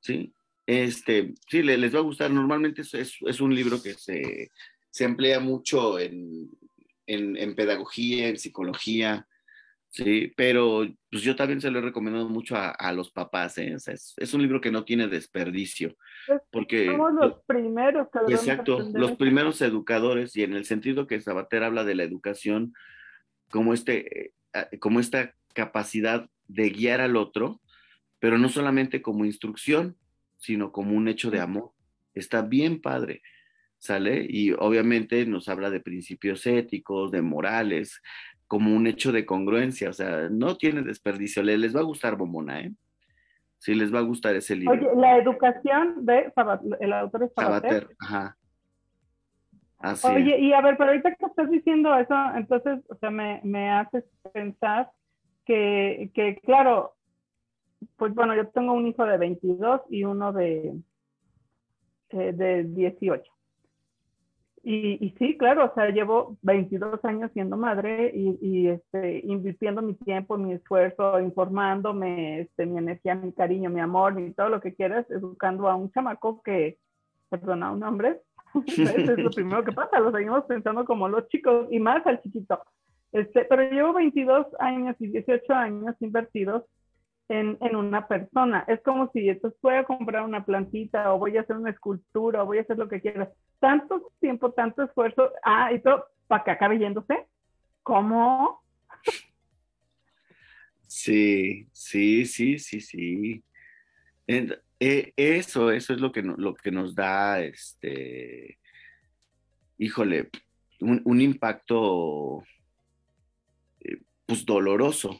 sí, este, sí, les, va a gustar. Normalmente es, es, un libro que se, se emplea mucho en, en, en, pedagogía, en psicología, sí, pero pues yo también se lo he recomendado mucho a, a los papás, ¿eh? o sea, es, es, un libro que no tiene desperdicio. Porque, Somos los primeros que Exacto, los primeros educadores, y en el sentido que Sabater habla de la educación como, este, eh, como esta capacidad de guiar al otro, pero no solamente como instrucción, sino como un hecho de amor. Está bien padre, ¿sale? Y obviamente nos habla de principios éticos, de morales, como un hecho de congruencia, o sea, no tiene desperdicio. Les, va a gustar Bomona, ¿eh? Sí, les va a gustar ese libro. Oye, la educación de el autor es Sabater. ajá. Así Oye, y a ver, pero ahorita que estás diciendo eso, entonces, o sea, me, me haces pensar que, que, claro, pues bueno, yo tengo un hijo de 22 y uno de, eh, de 18. Y, y, sí, claro, o sea, llevo 22 años siendo madre y, y este, invirtiendo mi tiempo, mi esfuerzo, informándome, este, mi energía, mi cariño, mi amor, y todo lo que quieras, educando a un chamaco que, perdona, un hombre. es lo primero que pasa, lo seguimos pensando como los chicos y más al chiquito. Este, pero llevo 22 años y 18 años invertidos en, en, una persona. Es como si entonces voy a comprar una plantita o voy a hacer una escultura o voy a hacer lo que quiera. Tanto tiempo, tanto esfuerzo, ah, y todo para que acabe yéndose. ¿Cómo? Sí, sí, sí, sí, sí. Eh, eso, eso es lo que, lo que nos da, este, híjole, un, un impacto pues doloroso,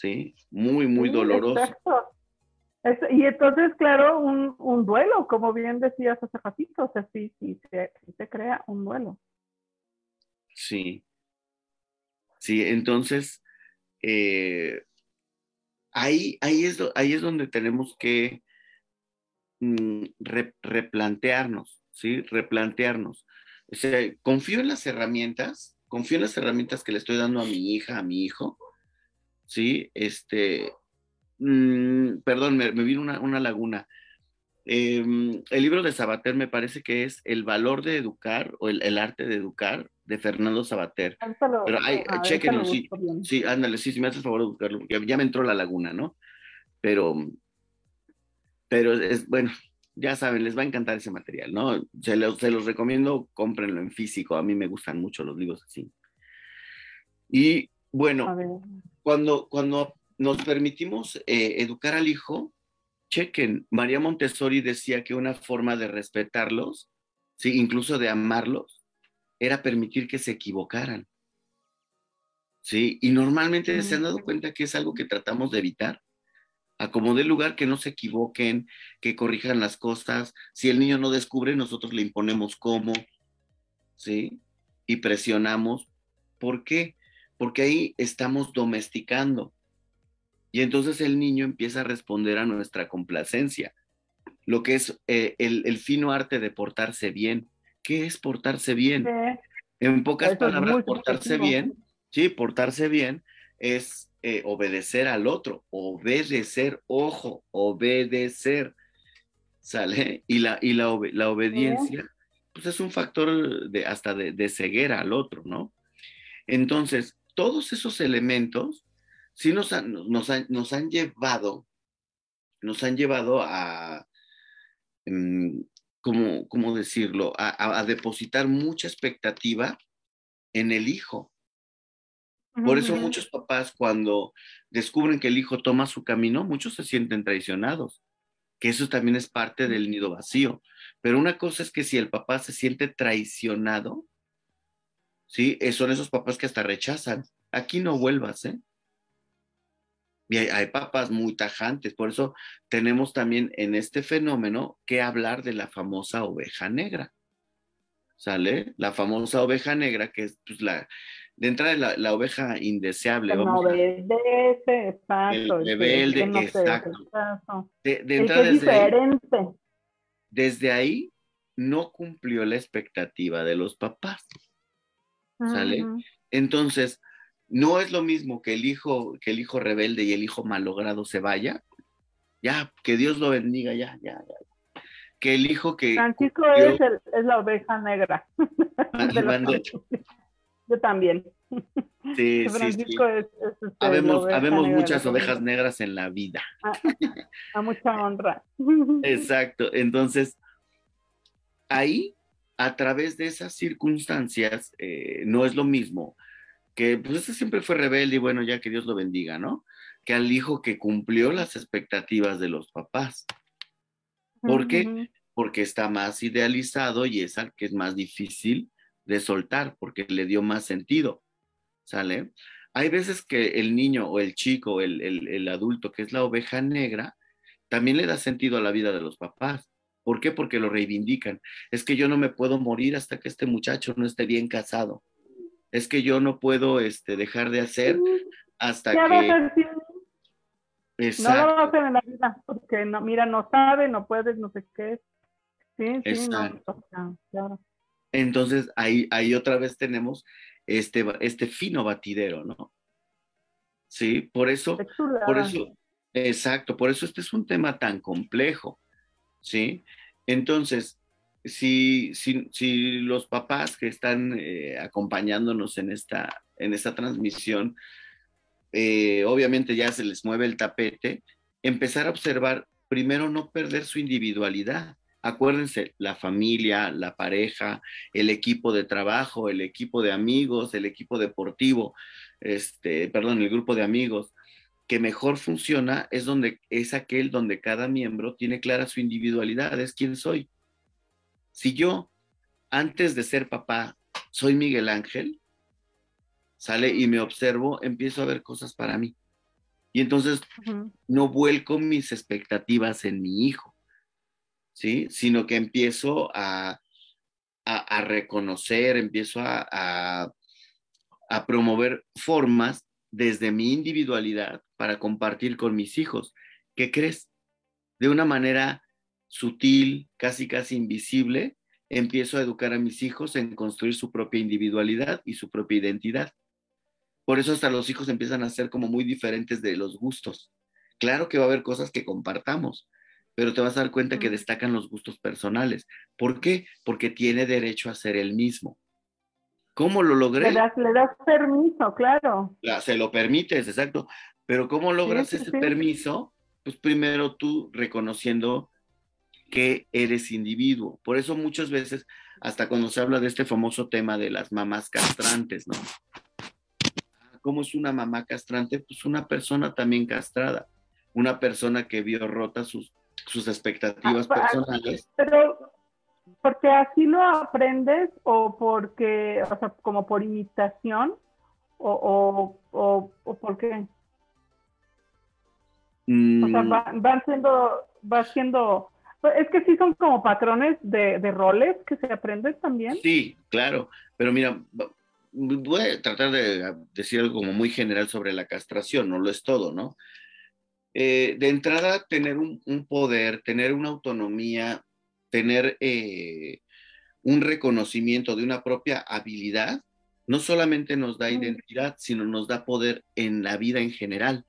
¿sí? Muy, muy doloroso. Exacto. y entonces, claro, un, duelo, como bien decías hace ratito, o sea, sí, sí, se, crea un duelo. Sí. Sí, entonces, eh, ahí, ahí, es, ahí es donde tenemos que mm, replantearnos, ¿sí? Replantearnos. O sea, confío en las herramientas, confío en las herramientas que le estoy dando a mi hija, a mi hijo, ¿sí? Este, mm, perdón, me, vino una, laguna. Em, el libro de Sabater me parece que es El valor de educar o el, arte de educar de Fernando Sabater. Pero hay, chequenlo, sí, sí, ándale, sí, si me haces favor de buscarlo, porque ya me entró la laguna, ¿no? Pero, pero es, bueno, ya saben, les va a encantar ese material, ¿no? Se los, se los recomiendo, cómprenlo en físico, a mí me gustan mucho los libros así. Y bueno, cuando, cuando nos permitimos eh, educar al hijo, chequen, María Montessori decía que una forma de respetarlos, ¿sí? incluso de amarlos, era permitir que se equivocaran. ¿Sí? Y normalmente se han dado cuenta que es algo que tratamos de evitar. Acomode el lugar, que no se equivoquen, que corrijan las cosas. Si el niño no descubre, nosotros le imponemos cómo, ¿sí? Y presionamos. ¿Por qué? Porque ahí estamos domesticando. Y entonces el niño empieza a responder a nuestra complacencia, lo que es eh, el, fino arte de portarse bien. ¿Qué es portarse bien? En pocas palabras, portarse bien, sí, portarse bien es eh, obedecer al otro, obedecer, ojo, obedecer, ¿sale? Y la, y la, obediencia, pues es un factor de, hasta de, de ceguera al otro, ¿no? Entonces, todos esos elementos sí nos han, nos han, llevado, nos han llevado a, mm, ¿cómo, decirlo? A, depositar mucha expectativa en el hijo. Por eso muchos papás cuando descubren que el hijo toma su camino, muchos se sienten traicionados, que eso también es parte del nido vacío. Pero una cosa es que si el papá se siente traicionado, ¿sí? Eh, son esos papás que hasta rechazan. Aquí no vuelvas, ¿eh? Y hay, papás muy tajantes, por eso tenemos también en este fenómeno que hablar de la famosa oveja negra. ¿Sale? La famosa oveja negra, que es pues, la, de entrada la, la oveja indeseable. no obedece, exacto. El rebelde, exacto. De, de entrada, es diferente. desde ahí no cumplió la expectativa de los papás. ¿Sale? Entonces, no es lo mismo que el hijo, que el hijo rebelde y el hijo malogrado se vaya. Ya, que Dios lo bendiga, ya, ya, ya. Que el hijo que. Francisco es, la oveja negra. Yo también. Sí, Francisco sí, Es, este, habemos, muchas ovejas negras en la vida. a mucha honra. Exacto. Entonces, ahí a través de esas circunstancias eh, no es lo mismo que, pues ese siempre fue rebelde y bueno, ya que Dios lo bendiga, ¿no? Que al hijo que cumplió las expectativas de los papás. ¿Por qué? Porque está más idealizado y es al que es más difícil de soltar, porque le dio más sentido, ¿sale? Hay veces que el niño o el chico, el, el adulto, que es la oveja negra, también le da sentido a la vida de los papás ¿Por qué? Porque lo reivindican. Es que yo no me puedo morir hasta que este muchacho no esté bien casado. Es que yo no puedo este, dejar de hacer hasta que... No lo hacer en la vida, porque no, mira, no sabe, no puedes, no sé qué. Sí, sí, no, claro. Entonces, ahí, ahí otra vez tenemos este, este fino batidero, ¿no? Sí, por eso, por eso, exacto, por eso este es un tema tan complejo. ¿Sí? Entonces, si, si, los papás que están eh, acompañándonos en esta, en esta transmisión, eh, obviamente ya se les mueve el tapete, empezar a observar, primero no perder su individualidad. Acuérdense, la familia, la pareja, el equipo de trabajo, el equipo de amigos, el equipo deportivo, este, perdón, el grupo de amigos, que mejor funciona es donde es aquel donde cada miembro tiene clara su individualidad, es quién soy. Si yo antes de ser papá soy Miguel Ángel, sale y me observo, empiezo a ver cosas para mí. Y entonces no vuelco mis expectativas en mi hijo, ¿sí? Sino que empiezo a, a, reconocer, empiezo a, a promover formas desde mi individualidad para compartir con mis hijos. ¿Qué crees? De una manera sutil, casi casi invisible, empiezo a educar a mis hijos en construir su propia individualidad y su propia identidad. Por eso hasta los hijos empiezan a ser como muy diferentes de los gustos. Claro que va a haber cosas que compartamos, pero te vas a dar cuenta que destacan los gustos personales. ¿Por qué? Porque tiene derecho a ser el mismo. ¿Cómo lo logré? Le das, permiso, claro. se lo permites, exacto. Pero ¿cómo logras ese permiso? Pues primero tú reconociendo que eres individuo. Por eso muchas veces, hasta cuando se habla de este famoso tema de las mamás castrantes, ¿no? ¿Cómo es una mamá castrante? Pues una persona también castrada, una persona que vio rotas sus, sus expectativas ah, personales. Pero, porque así lo aprendes o porque, o sea, como por imitación o, o, o, por qué? O sea, mm. van siendo, va siendo, es que sí son como patrones de, de, roles que se aprenden también. Sí, claro, pero mira, voy a tratar de decir algo como muy general sobre la castración, no lo es todo, ¿no? Eh, de entrada, tener un, un, poder, tener una autonomía, tener eh, un reconocimiento de una propia habilidad, no solamente nos da identidad, sino nos da poder en la vida en general.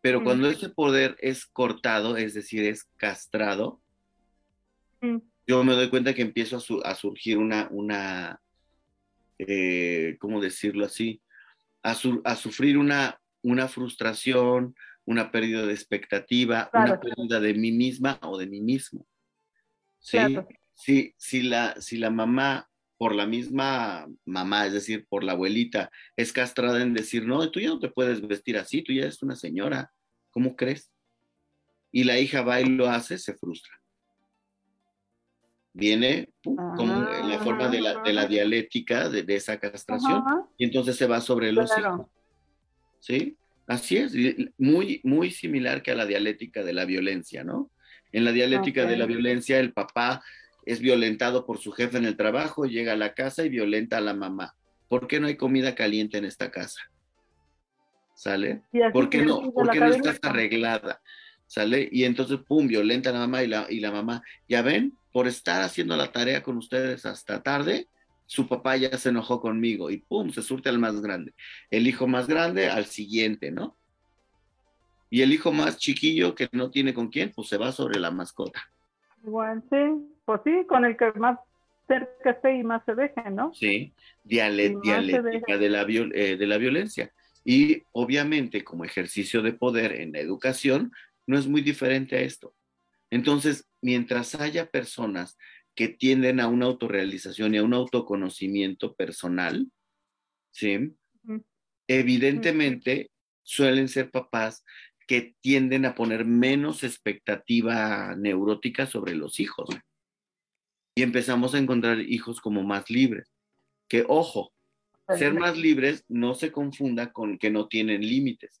Pero cuando ese poder es cortado, es decir, es castrado, yo me doy cuenta que empiezo a, surgir una, una eh, ¿cómo decirlo así? A, a sufrir una, una frustración, una pérdida de expectativa, una pérdida de mí misma o de mí mismo. ¿sí? Si, la, si la mamá, por la misma mamá, es decir, por la abuelita, es castrada en decir, no, tú ya no te puedes vestir así, tú ya eres una señora, ¿cómo crees? Y la hija va y lo hace, se frustra. Viene como en la forma de la, de la dialéctica de, esa castración y entonces se va sobre los hijos. ¿Sí? Así es, muy, muy similar que a la dialéctica de la violencia, ¿no? En la dialéctica de la violencia, el papá es violentado por su jefe en el trabajo, llega a la casa y violenta a la mamá. ¿Por qué no hay comida caliente en esta casa? ¿Sale? ¿Por qué no, ¿por qué no estás arreglada? ¿Sale? Y entonces, pum, violenta a la mamá y la, y la mamá, ya ven, por estar haciendo la tarea con ustedes hasta tarde, su papá ya se enojó conmigo y pum, se surte al más grande. El hijo más grande al siguiente, ¿no? Y el hijo más chiquillo que no tiene con quién, pues se va sobre la mascota. Sí, pues sí, con el que más cerca esté y más se deje, ¿no? Sí, dialéctica de la, eh, de la violencia. Y obviamente como ejercicio de poder en la educación, no es muy diferente a esto. Entonces, mientras haya personas que tienden a una autorrealización y a un autoconocimiento personal, ¿sí? Evidentemente suelen ser papás que tienden a poner menos expectativa neurótica sobre los hijos. Y empezamos a encontrar hijos como más libres. Que ojo, ser más libres no se confunda con que no tienen límites.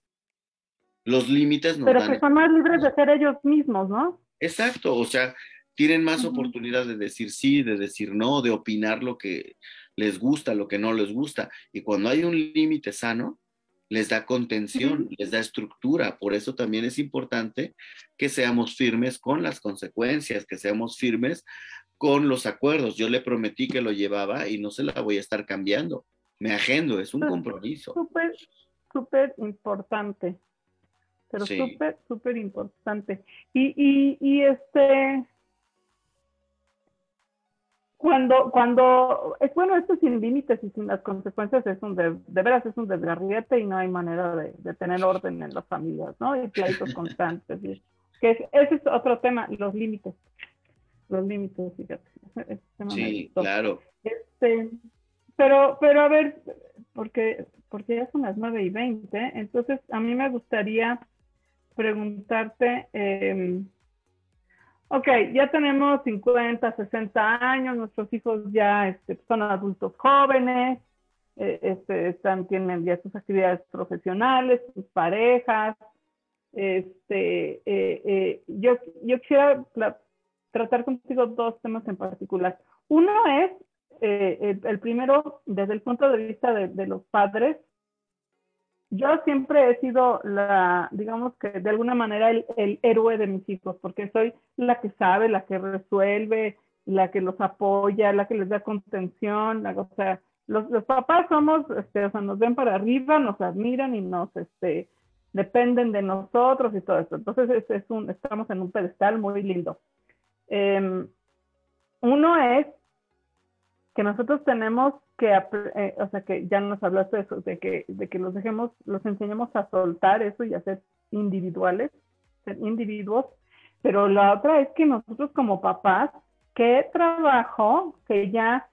Los límites no Pero que son más libres de ser ellos mismos, ¿no? Exacto, o sea, tienen más oportunidad de decir sí, de decir no, de opinar lo que les gusta, lo que no les gusta. Y cuando hay un límite sano, les da contención, les da estructura. Por eso también es importante que seamos firmes con las consecuencias, que seamos firmes con los acuerdos. Yo le prometí que lo llevaba y no se la voy a estar cambiando. Me agendo, es un compromiso. Súper, súper importante. Pero súper, súper importante. Y, y, y este, cuando, cuando, es bueno, esto sin límites y sin las consecuencias es un, de, de veras es un desgarriete y no hay manera de, de, tener orden en las familias, ¿no? Y pleitos constantes. Y, que ese es otro tema, los límites. Los límites, fíjate. sí, claro. Este, pero, pero a ver, porque, porque ya son las nueve y veinte, entonces a mí me gustaría preguntarte, eh, Ok, ya tenemos 50, 60 años, nuestros hijos ya este, son adultos jóvenes. eh, este, están, tienen ya sus actividades profesionales, sus parejas. Este, eh, eh, yo, yo quisiera tratar contigo dos temas en particular. Uno es, el, primero, desde el punto de vista de, los padres, yo siempre he sido la, digamos que de alguna manera el, héroe de mis hijos, porque soy la que sabe, la que resuelve, la que los apoya, la que les da contención, o sea, los, papás somos, este, o sea, nos ven para arriba, nos admiran y nos, este, dependen de nosotros y todo eso. Entonces, es, estamos en un pedestal muy lindo. Eh, uno es que nosotros tenemos que, eh, o sea, que ya nos hablaste de eso, de que, de que los dejemos, los enseñemos a soltar eso y a ser individuales, ser individuos, pero la otra es que nosotros como papás, qué trabajo que ya,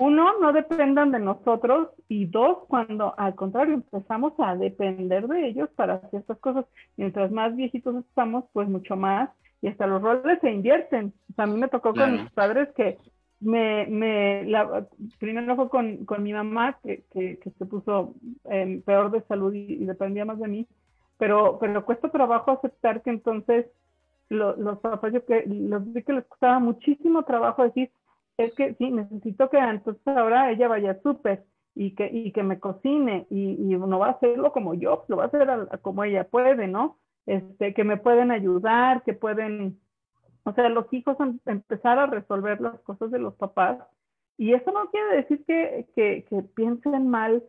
uno, no dependan de nosotros y dos, cuando al contrario empezamos a depender de ellos para ciertas cosas, mientras más viejitos estamos, pues mucho más, y hasta los roles se invierten. O sea, a mí me tocó con mis padres que me, me la, primero fue con, con mi mamá, que, que, que se puso en peor de salud y, dependía más de mí, pero, pero cuesta trabajo aceptar que entonces los papás, yo que los vi que les costaba muchísimo trabajo decir, es que sí, necesito que entonces ahora ella vaya súper y que, y que me cocine y, y, no va a hacerlo como yo, lo va a hacer como ella puede, ¿no? Este, que me pueden ayudar, que pueden o sea, los hijos em, empezar a resolver las cosas de los papás. Y eso no quiere decir que, que, que piensen mal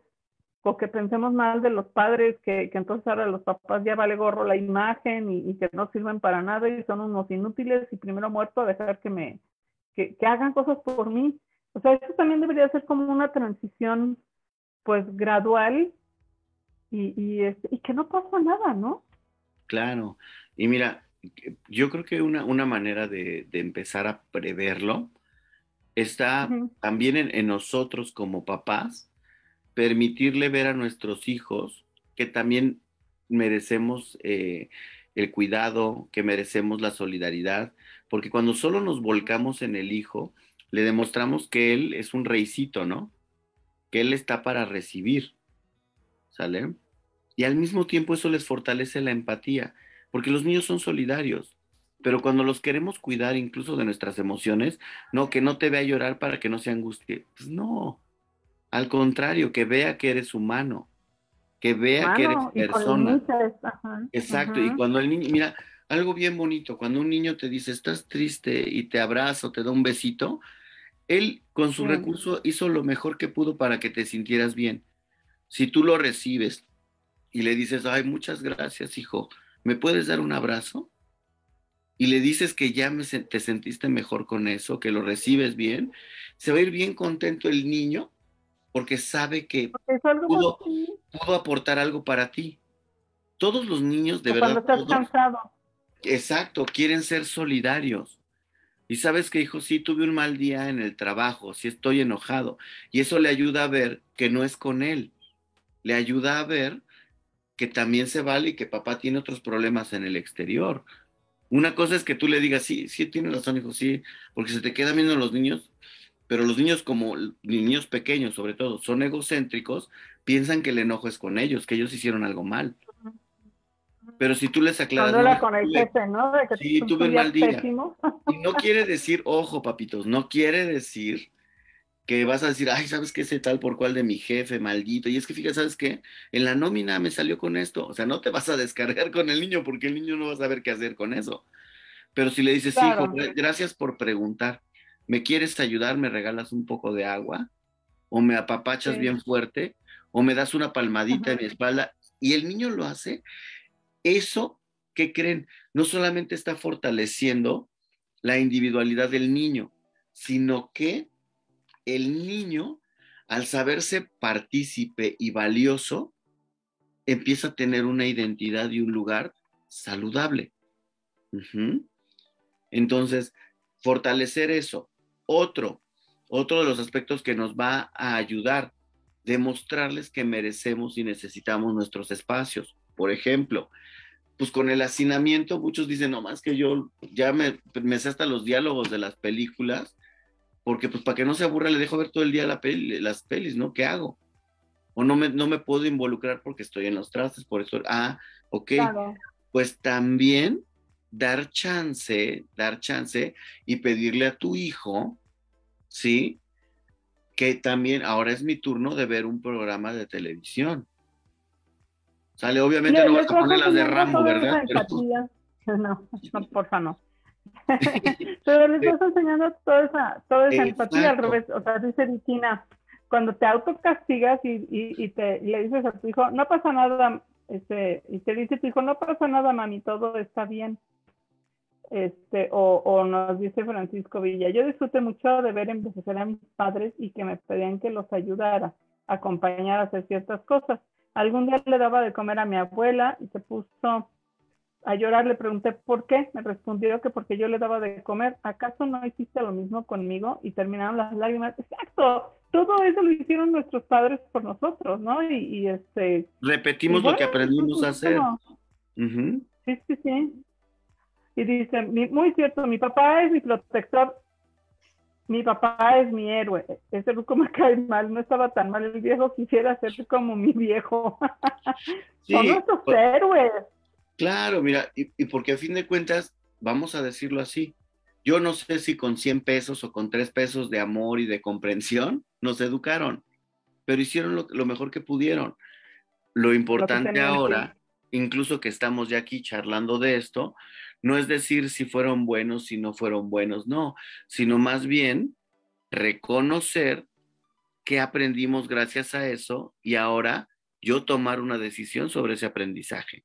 o que pensemos mal de los padres, que, que, entonces ahora los papás ya vale gorro la imagen y, y, que no sirven para nada y son unos inútiles y primero muerto a dejar que me que, que, hagan cosas por mí. O sea, eso también debería ser como una transición pues gradual y, y, este, y que no pasa nada, ¿no? Claro. Y mira, yo creo que una, una manera de, de, empezar a preverlo está uh -huh. también en, en, nosotros como papás, permitirle ver a nuestros hijos que también merecemos eh, el cuidado, que merecemos la solidaridad, porque cuando solo nos volcamos en el hijo, le demostramos que él es un reycito, ¿no? Que él está para recibir, ¿sale? Y al mismo tiempo eso les fortalece la empatía porque los niños son solidarios, pero cuando los queremos cuidar incluso de nuestras emociones, no, que no te vea llorar para que no se angustie, pues no, al contrario, que vea que eres humano, que vea que eres persona. Ajá, Exacto, ajá. y cuando el niño, mira, algo bien bonito, cuando un niño te dice, estás triste y te abraza o te da un besito, él con su sí. recurso hizo lo mejor que pudo para que te sintieras bien. Si tú lo recibes y le dices, ay, muchas gracias, hijo, ¿me puedes dar un abrazo? Y le dices que ya me, te sentiste mejor con eso, que lo recibes bien, se va a ir bien contento el niño porque sabe que pudo, pudo, aportar algo para ti. Todos los niños de o verdad... Cuando estás todos, cansado. Exacto, quieren ser solidarios. Y sabes que, hijo, sí tuve un mal día en el trabajo, sí estoy enojado. Y eso le ayuda a ver que no es con él. Le ayuda a ver que también se vale y que papá tiene otros problemas en el exterior. Una cosa es que tú le digas, sí, sí, tiene razón, hijo, sí, porque se te quedan viendo los niños, pero los niños como niños pequeños, sobre todo, son egocéntricos, piensan que el enojo es con ellos, que ellos hicieron algo mal. Pero si tú les aclaras... No, con el jefe, ¿no? De que sí, tuve un mal día. Pésimo. Y no quiere decir, ojo, papitos, no quiere decir que vas a decir, ay, ¿sabes qué? Ese tal por cual de mi jefe, maldito. Y es que fíjate, ¿sabes qué? En la nómina me salió con esto. O sea, no te vas a descargar con el niño porque el niño no va a saber qué hacer con eso. Pero si le dices, claro. hijo, gracias por preguntar, ¿me quieres ayudar? ¿Me regalas un poco de agua? ¿O me apapachas sí. bien fuerte? ¿O me das una palmadita en mi espalda? Y el niño lo hace. Eso, ¿qué creen? No solamente está fortaleciendo la individualidad del niño, sino que el niño, al saberse partícipe y valioso, empieza a tener una identidad y un lugar saludable. Entonces, fortalecer eso. Otro, otro de los aspectos que nos va a ayudar, demostrarles que merecemos y necesitamos nuestros espacios. Por ejemplo, pues con el hacinamiento, muchos dicen, no más que yo ya me, me sé hasta los diálogos de las películas porque pues para que no se aburra le dejo ver todo el día la peli, las pelis, ¿no? ¿Qué hago? O no me, no me puedo involucrar porque estoy en los trastes, por eso, ah, ok, pues también dar chance, dar chance y pedirle a tu hijo, ¿sí? Que también ahora es mi turno de ver un programa de televisión. Sale, obviamente no vas a poner las de Rambo, ¿verdad? No, no, porfa, no. Pero le estás enseñando toda esa, toda esa empatía al revés. O sea, dice Vitina, cuando te autocastigas y, y, y te le dices a tu hijo, no pasa nada, este, y te dice tu hijo, no pasa nada, mami, todo está bien. Este, o, o nos dice Francisco Villa, yo disfruté mucho de ver envejecer a mis padres y que me pedían que los ayudara, acompañar a hacer ciertas cosas. Algún día le daba de comer a mi abuela y se puso a llorar, le pregunté por qué, me respondió que porque yo le daba de comer. ¿Acaso no hiciste lo mismo conmigo? Y terminaron las lágrimas. Exacto, todo eso lo hicieron nuestros padres por nosotros, ¿no? Y, este... Repetimos lo que aprendimos a hacer. Sí, sí, sí. Y dice, muy cierto, mi papá es mi protector, mi papá es mi héroe. Ese ruco me cae mal, no estaba tan mal. El viejo quisiera ser como mi viejo. Son nuestros pues héroes. Claro, mira, y, y, porque a fin de cuentas, vamos a decirlo así, yo no sé si con 100 pesos o con 3 pesos de amor y de comprensión nos educaron, pero hicieron lo, mejor que pudieron. Lo importante ahora, incluso que estamos ya aquí charlando de esto, no es decir si fueron buenos, si no fueron buenos, no, sino más bien reconocer que aprendimos gracias a eso y ahora yo tomar una decisión sobre ese aprendizaje.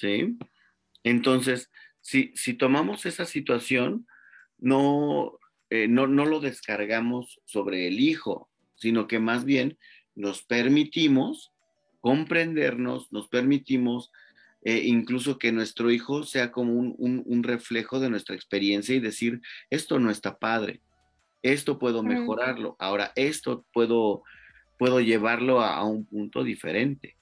¿Sí? Entonces, si, si tomamos esa situación, no, eh, no, no lo descargamos sobre el hijo, sino que más bien nos permitimos comprendernos, nos permitimos eh, incluso que nuestro hijo sea como un, un, reflejo de nuestra experiencia y decir, esto no está padre, esto puedo mejorarlo, ahora esto puedo, puedo llevarlo a, un punto diferente.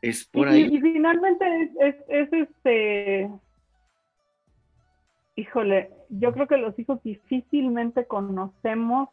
Es por ahí. Y, finalmente es, es, este. Híjole, yo creo que los hijos difícilmente conocemos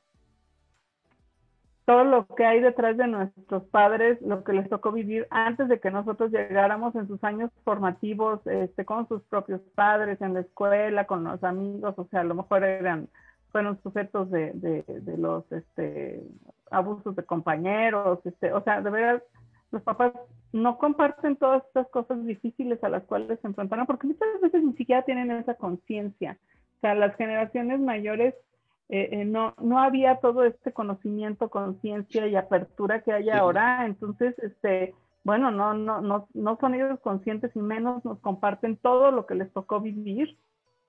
todo lo que hay detrás de nuestros padres, lo que les tocó vivir antes de que nosotros llegáramos en sus años formativos, este, con sus propios padres, en la escuela, con los amigos, o sea, a lo mejor eran, fueron sujetos de, de, de los este, abusos de compañeros, este, o sea, de verdad, los papás no comparten todas estas cosas difíciles a las cuales se enfrentaron, porque muchas veces ni siquiera tienen esa conciencia. O sea, las generaciones mayores eh, eh, no, no había todo este conocimiento, conciencia y apertura que hay ahora. Entonces, este, bueno, no, no, no, no son ellos conscientes y menos nos comparten todo lo que les tocó vivir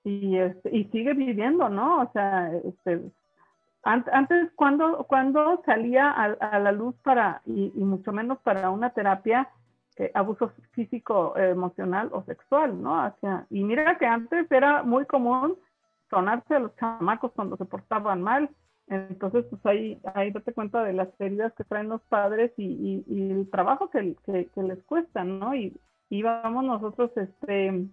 y, este, y sigue viviendo, ¿no? O sea, este, antes, cuando, cuando salía a, la luz para, y, mucho menos para una terapia, eh, abuso físico, emocional o sexual, ¿no? Y mira que antes era muy común sonarse a los chamacos cuando se portaban mal. Entonces, pues ahí, ahí date cuenta de las heridas que traen los padres y, y, el trabajo que, que, les cuesta, ¿no? Y, y vamos nosotros, este,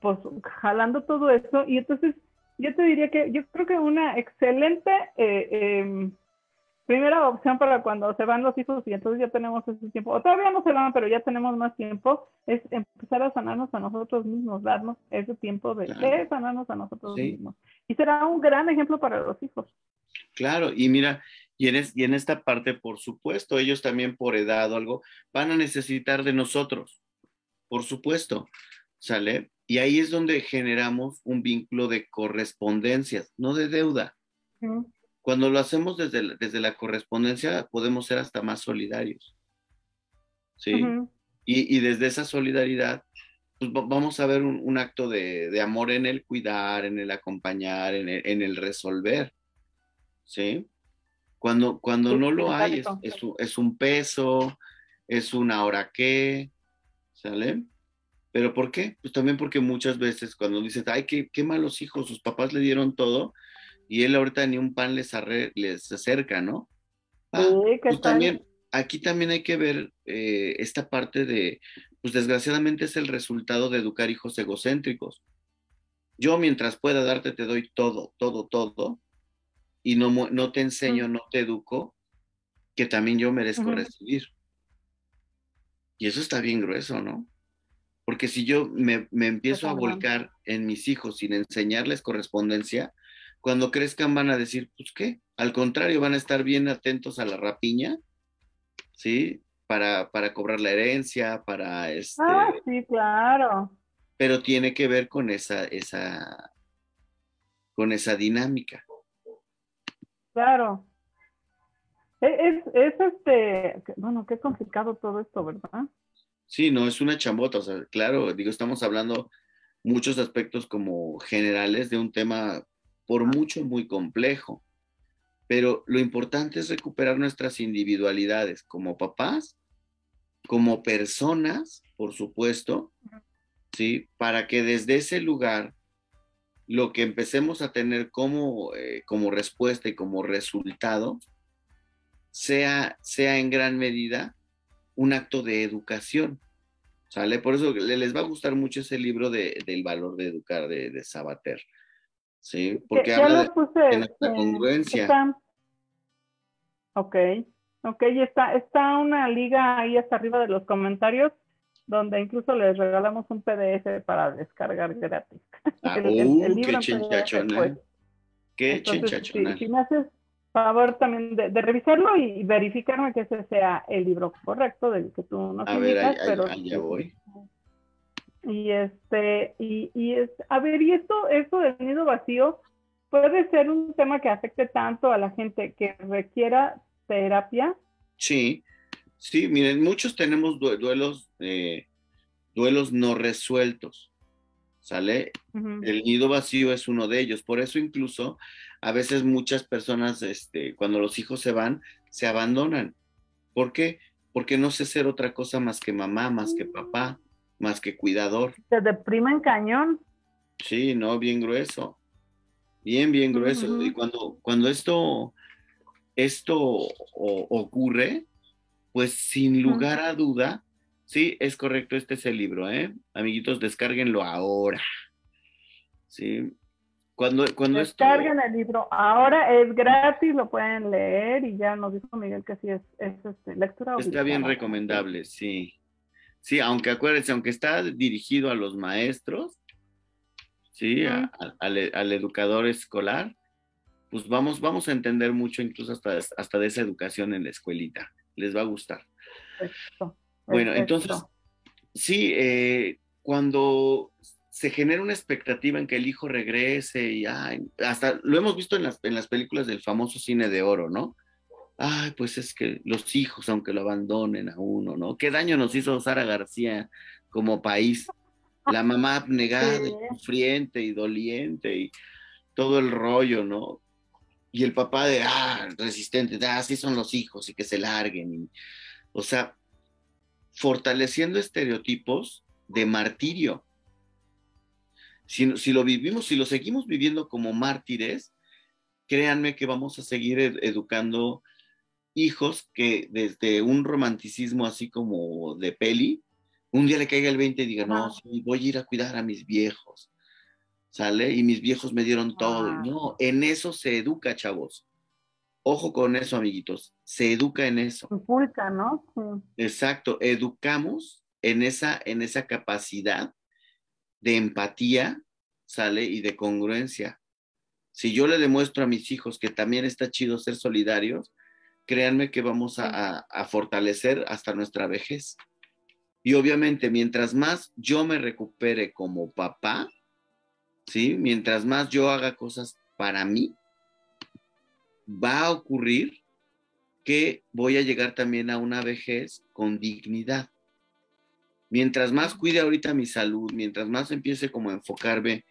pues jalando todo eso. Y entonces yo te diría que yo creo que una excelente eh, em, primera opción para cuando se van los hijos y entonces ya tenemos ese tiempo, o todavía no se van, pero ya tenemos más tiempo, es empezar a sanarnos a nosotros mismos, darnos ese tiempo de, sanarnos a nosotros mismos. Y será un gran ejemplo para los hijos. Claro, y mira, y en, y en esta parte, por supuesto, ellos también por edad o algo, van a necesitar de nosotros, por supuesto, ¿sale? Y ahí es donde generamos un vínculo de correspondencias, no de deuda. Cuando lo hacemos desde, la, desde la correspondencia, podemos ser hasta más solidarios. ¿Sí? y, y, desde esa solidaridad, pues vamos a ver un, acto de, de, amor en el cuidar, en el acompañar, en el, en el resolver. ¿Sí? Cuando, cuando no lo hay, es, es, es, un peso, es una hora qué, ¿sale? ¿Pero por qué? Pues también porque muchas veces cuando dices, ay, qué, qué malos hijos, sus papás le dieron todo y él ahorita ni un pan les, les acerca, ¿no? Ah, pues también, aquí también hay que ver eh, esta parte de, pues desgraciadamente es el resultado de educar hijos egocéntricos. yo mientras pueda darte, te doy todo, todo, todo, y no, no te enseño, no te educo, que también yo merezco recibir. Y eso está bien grueso, ¿no? Porque si yo me, empiezo a volcar en mis hijos sin enseñarles correspondencia, cuando crezcan van a decir, pues qué, al contrario, van a estar bien atentos a la rapiña, ¿sí? Para, para cobrar la herencia, para este... Ah, sí, claro. Pero tiene que ver con esa, esa, con esa dinámica. Claro. E, es, es este, bueno, qué complicado todo esto, ¿verdad? Sí, no, es una chambota, o sea, claro, digo, estamos hablando muchos aspectos como generales de un tema por mucho muy complejo, pero lo importante es recuperar nuestras individualidades como papás, como personas, por supuesto, ¿sí? Para que desde ese lugar lo que empecemos a tener como, eh, como respuesta y como resultado sea, sea en gran medida un acto de educación. ¿Sale? Por eso les va a gustar mucho ese libro de, del valor de educar de, de Sabater. ¿Sí? Porque habla de, la congruencia. Ok, ok, y está, está una liga ahí hasta arriba de los comentarios donde incluso les regalamos un PDF para descargar gratis. Ah, uh, qué chinchachona. Pues. Qué chinchachona. si me haces favor también de, revisarlo y verificarme que ese sea el libro correcto del que tú nos A ver, ahí, pero ya voy. Y este, y, y es, a ver, y esto, esto del nido vacío puede ser un tema que afecte tanto a la gente que requiera terapia. Sí, sí, miren, muchos tenemos duelos, eh, duelos no resueltos. ¿Sale? El nido vacío es uno de ellos. Por eso incluso a veces muchas personas, este, cuando los hijos se van, se abandonan. ¿Por qué? Porque no sé ser otra cosa más que mamá, más que papá, más que cuidador. Se deprimen cañón. Sí, no, bien grueso. Bien, bien grueso. Y cuando, cuando esto, esto ocurre, pues sin lugar a duda, sí, es correcto, este es el libro, ¿eh? Amiguitos, descárguenlo ahora. Sí, cuando, cuando Descarguen el libro. Ahora es gratis, lo pueden leer y ya nos dijo Miguel que sí es, es este, lectura. Está bien recomendable, sí. Sí, aunque acuérdense, aunque está dirigido a los maestros, sí, al, educador escolar, pues vamos, vamos a entender mucho incluso hasta, hasta de esa educación en la escuelita. Les va a gustar. Bueno, entonces, sí, eh, cuando se genera una expectativa en que el hijo regrese y hasta lo hemos visto en las, en las películas del famoso cine de oro, ¿no? Ay, pues es que los hijos, aunque lo abandonen a uno, ¿no? ¿Qué daño nos hizo Sara García como país? La mamá abnegada, sufriente y doliente y todo el rollo, ¿no? Y el papá de, ah, resistente, ah, así son los hijos y que se larguen. o sea, fortaleciendo estereotipos de martirio si, lo vivimos, si lo seguimos viviendo como mártires, créanme que vamos a seguir educando hijos que desde un romanticismo así como de peli, un día le caiga el 20 y diga, no, voy a ir a cuidar a mis viejos, ¿sale? Y mis viejos me dieron todo. No, en eso se educa, chavos. Ojo con eso, amiguitos. Se educa en eso. Inculca, ¿no? Exacto. Educamos en esa, en esa capacidad de empatía, ¿sale? Y de congruencia. Si yo le demuestro a mis hijos que también está chido ser solidarios, créanme que vamos a, fortalecer hasta nuestra vejez. Y obviamente, mientras más yo me recupere como papá, ¿sí? Mientras más yo haga cosas para mí, va a ocurrir que voy a llegar también a una vejez con dignidad mientras más cuide ahorita mi salud, mientras más empiece como a enfocarme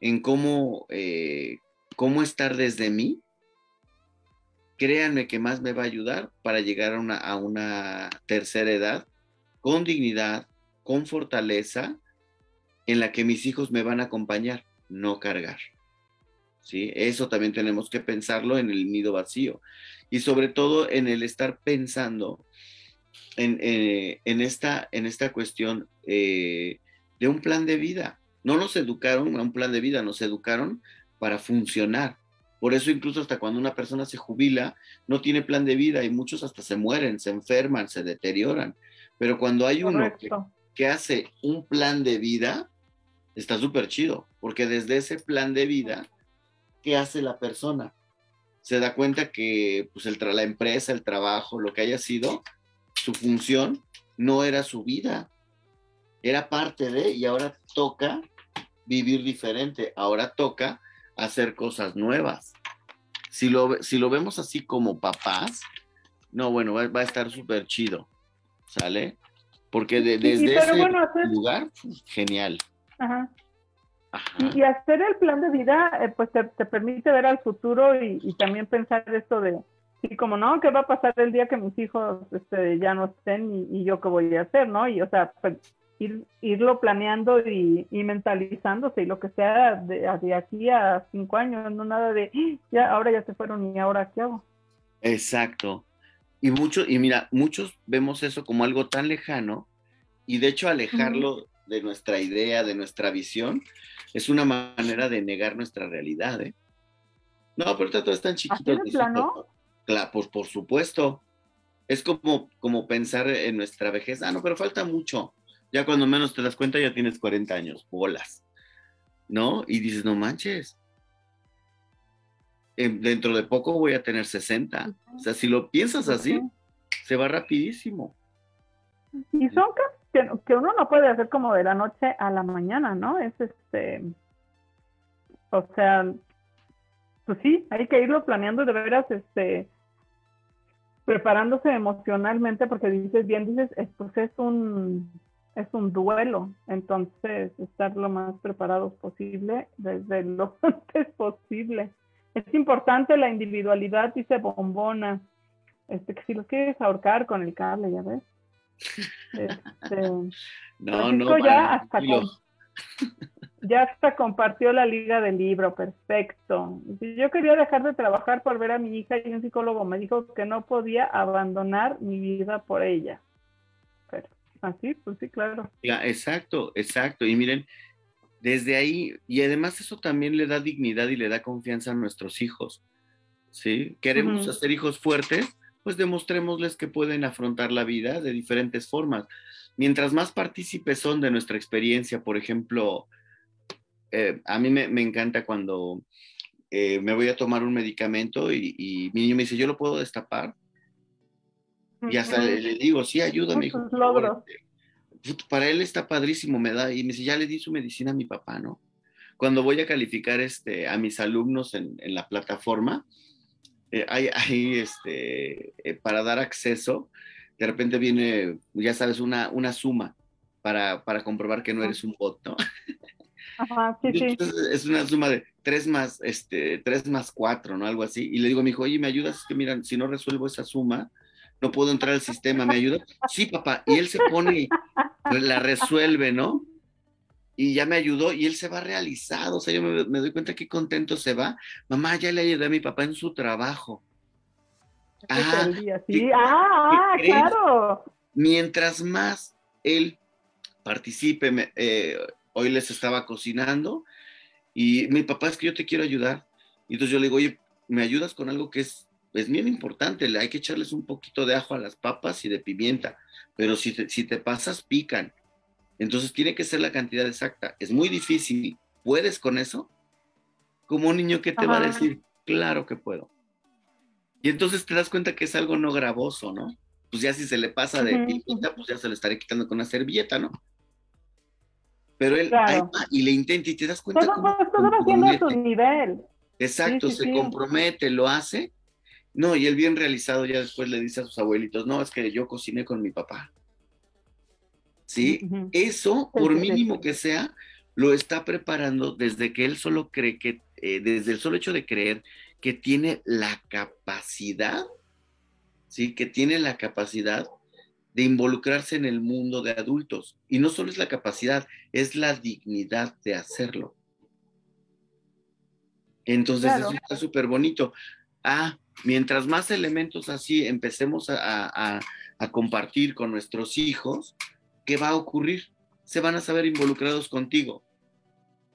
en cómo, eh, cómo estar desde mí, créanme que más me va a ayudar para llegar a una, a una tercera edad con dignidad, con fortaleza, en la que mis hijos me van a acompañar, no cargar. ¿Sí? Eso también tenemos que pensarlo en el nido vacío y sobre todo en el estar pensando eh, en, esta, en esta cuestión eh, de un plan de vida, No nos educaron a un plan de vida, nos educaron para funcionar. Por eso incluso hasta cuando una persona se jubila, no tiene plan de vida y muchos hasta se mueren, se enferman, se deterioran. Pero cuando hay uno que, hace un plan de vida, está súper chido, porque desde ese plan de vida, ¿qué hace la persona? Se da cuenta que pues, el la empresa, el trabajo, lo que haya sido, su función no era su vida, era parte de, y ahora toca vivir diferente, ahora toca hacer cosas nuevas. Si lo, si lo vemos así como papás, no, bueno, va, a estar súper chido, ¿sale? Porque desde ese lugar, genial. Ajá. Y, hacer el plan de vida, eh, pues te, permite ver al futuro y, también pensar esto de, sí, como no, ¿qué va a pasar el día que mis hijos este, ya no estén y, yo qué voy a hacer, ¿no? Y, o sea, pues, ir, irlo planeando y, mentalizándose y lo que sea de, de, aquí a cinco años, no nada de, ¡Ah! ya, ahora ya se fueron y ahora qué hago. Exacto. Y mucho, y mira, muchos vemos eso como algo tan lejano y de hecho alejarlo de nuestra idea, de nuestra visión, es una manera de negar nuestra realidad, ¿eh? No, pero todo es tan chiquito. Claro, pues por supuesto. Es como, como pensar en nuestra vejez. Ah, no, pero falta mucho. Ya cuando menos te das cuenta ya tienes 40 años, bolas. ¿No? Y dices, no manches. dentro de poco voy a tener 60. O sea, si lo piensas así, se va rapidísimo. Y son que, uno no puede hacer como de la noche a la mañana, ¿no? Es este, o sea, pues sí, hay que irlo planeando de veras, este, preparándose emocionalmente, porque dices bien, dices, pues es un, es un duelo, entonces estar lo más preparados posible desde lo antes posible. Es importante la individualidad, dice Bombona, este, que si lo quieres ahorcar con el cable, ya ves. Este, no, no, ya hasta, ya hasta compartió la liga del libro, perfecto. Yo quería dejar de trabajar por ver a mi hija y un psicólogo me dijo que no podía abandonar mi vida por ella. Así, pues sí, claro. exacto, exacto. Y miren, desde ahí, y además eso también le da dignidad y le da confianza a nuestros hijos. ¿Sí? Queremos hacer hijos fuertes, pues demostrémosles que pueden afrontar la vida de diferentes formas. Mientras más partícipes son de nuestra experiencia, por ejemplo, eh, a mí me, encanta cuando eh, me voy a tomar un medicamento y, y, mi niño me dice, ¿yo lo puedo destapar? Y hasta le, digo, sí, ayúdame, hijo. Para él está padrísimo, me da, y me dice, ya le di su medicina a mi papá, ¿no? Cuando voy a calificar este, a mis alumnos en, la plataforma, eh, hay, este, eh, para dar acceso, de repente viene, ya sabes, una, una suma para, para comprobar que no eres un bot, ¿no? Ajá, sí, sí. es una suma de 3 más, este, 3 más 4, ¿no? Algo así. Y le digo a mi hijo, oye, ¿me ayudas? Es que miran, si no resuelvo esa suma, no puedo entrar al sistema, ¿me ayuda? Sí, papá, y él se pone, la resuelve, ¿no? Y ya me ayudó y él se va realizado, o sea, yo me, doy cuenta que contento se va. Mamá, ya le ayudé a mi papá en su trabajo. Ah, sí. ah, ah claro. Mientras más él participe, eh, hoy les estaba cocinando y mi papá es que yo te quiero ayudar. Y entonces yo le digo, oye, ¿me ayudas con algo que es es bien importante, hay que echarles un poquito de ajo a las papas y de pimienta, pero si te, si te pasas, pican. Entonces tiene que ser la cantidad exacta. Es muy difícil. ¿Puedes con eso? Como un niño que te va a decir, claro que puedo. Y entonces te das cuenta que es algo no gravoso, ¿no? Pues ya si se le pasa de pimienta, pues ya se le estaré quitando con una servilleta, ¿no? Pero él y le intenta y te das cuenta. Todo, todo haciendo a su nivel. Exacto, se compromete, lo hace no, y el bien realizado ya después le dice a sus abuelitos, no, es que yo cociné con mi papá. ¿Sí? Eso, por mínimo que sea, lo está preparando desde que él solo cree que, eh, desde el solo hecho de creer que tiene la capacidad, ¿sí? Que tiene la capacidad de involucrarse en el mundo de adultos. Y no solo es la capacidad, es la dignidad de hacerlo. Entonces, eso está súper bonito. Ah, mientras más elementos así empecemos a, compartir con nuestros hijos, ¿qué va a ocurrir? Se van a saber involucrados contigo.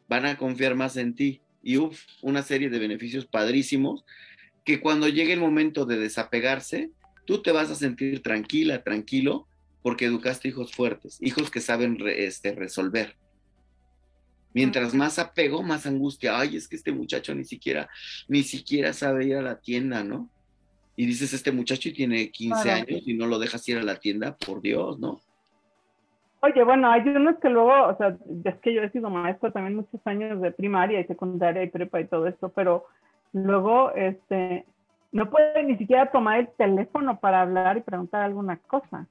van a confiar más en ti y uf, una serie de beneficios padrísimos que cuando llegue el momento de desapegarse, tú te vas a sentir tranquila, tranquilo, porque educaste hijos fuertes, hijos que saben este, resolver. Mientras más apego, más angustia. Ay, es que este muchacho ni siquiera, ni siquiera sabe ir a la tienda, ¿no? Y dices, este muchacho tiene 15 años y no lo dejas ir a la tienda, por Dios, ¿no? Oye, bueno, hay unos que luego, o sea, es que yo he sido maestra también muchos años de primaria y secundaria y prepa y todo esto, pero luego, este, no puede ni siquiera tomar el teléfono para hablar y preguntar alguna cosa.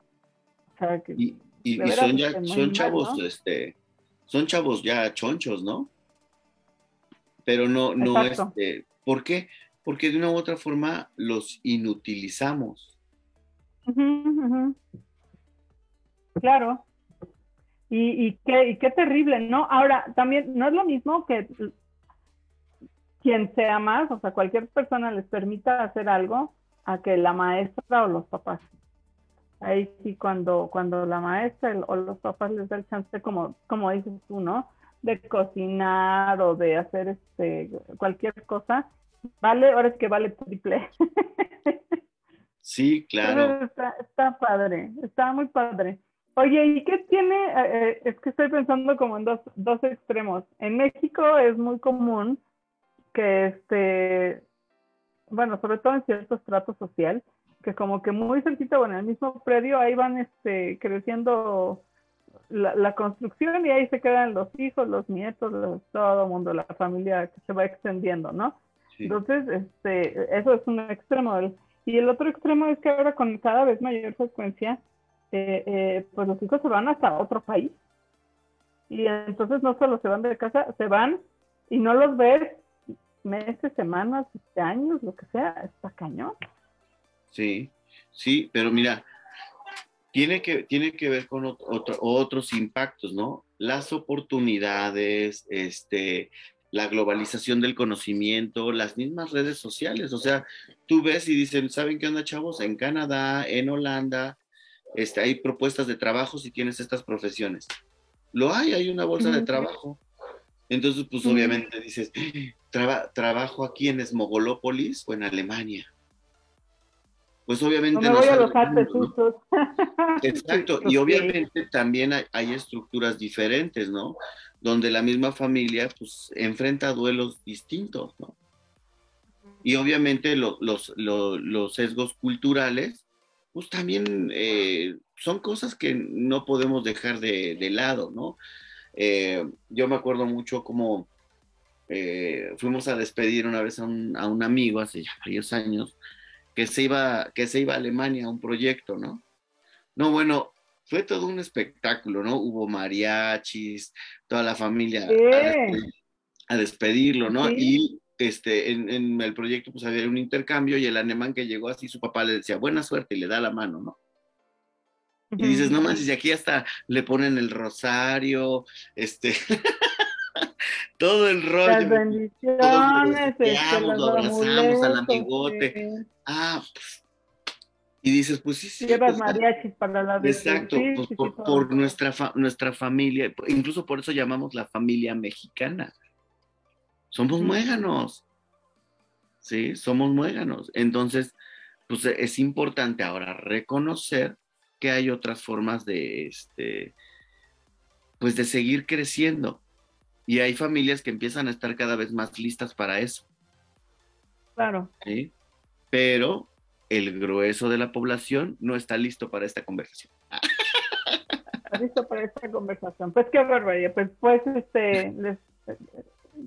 O sea, que y, son ya, son chavos, este, son chavos ya chonchos, ¿no? Pero no, no, este, ¿por qué? Porque de una u otra forma los inutilizamos. Claro. Y, y, qué, y qué terrible, ¿no? Ahora, también no es lo mismo que quien sea más, o sea, cualquier persona les permita hacer algo a que la maestra o los papás. Ahí sí, cuando, cuando la maestra o los papás les da el chance, como, como dices tú, ¿no? De cocinar o de hacer este cualquier cosa, vale, ahora es que vale triple. Sí, claro. Está, está, padre, está muy padre. Oye, ¿y qué tiene? Eh, eh, es que estoy pensando como en dos, dos extremos. En México es muy común que, este, bueno, sobre todo en ciertos tratos social, que como que muy cerquita, bueno, en el mismo predio, ahí van este, creciendo la, construcción y ahí se quedan los hijos, los nietos, todo el mundo, la familia que se va extendiendo, ¿no? Entonces, este, eso es un extremo. y el otro extremo es que ahora con cada vez mayor frecuencia, eh, eh, pues los hijos se van hasta otro país. Y entonces no solo se van de casa, se van y no los ves meses, semanas, años, lo que sea, está cañón. Sí, sí, pero mira, tiene que, tiene que ver con otros impactos, ¿no? Las oportunidades, este, la globalización del conocimiento, las mismas redes sociales. O sea, tú ves y dicen, ¿saben qué onda, chavos? En Canadá, en Holanda, este, hay propuestas de trabajo si tienes estas profesiones. Lo hay, hay una bolsa de trabajo. Entonces, pues obviamente dices, trabajo aquí en Esmogolópolis o en Alemania. Pues obviamente... No, voy a los Exacto, y obviamente también hay, estructuras diferentes, ¿no? Donde la misma familia pues enfrenta duelos distintos, ¿no? Y obviamente los, los sesgos culturales pues también eh, son cosas que no podemos dejar de, lado, ¿no? Eh, yo me acuerdo mucho como eh, fuimos a despedir una vez a un, amigo hace ya varios años que se, iba, que se iba a Alemania a un proyecto, ¿no? No, bueno, fue todo un espectáculo, ¿no? Hubo mariachis, toda la familia a, despedirlo, ¿no? Y este, en, el proyecto pues había un intercambio y el alemán que llegó así, su papá le decía buena suerte y le da la mano, ¿no? Y dices, no manches, y aquí hasta le ponen el rosario, este, todo el rollo. Las bendiciones, este, lo abrazamos al amigote. Ah, pues, y dices, pues sí, sí. Llevas pues, mariachis para la Exacto, pues, por, por nuestra, nuestra familia, incluso por eso llamamos la familia mexicana. Somos muéganos. Sí, somos muéganos. Entonces, pues es importante ahora reconocer que hay otras formas de, este, pues de seguir creciendo. Y hay familias que empiezan a estar cada vez más listas para eso. Claro. ¿sí? Pero el grueso de la población no está listo para esta conversación. Está listo para esta conversación. Pues qué barbaridad. Pues, pues este, les,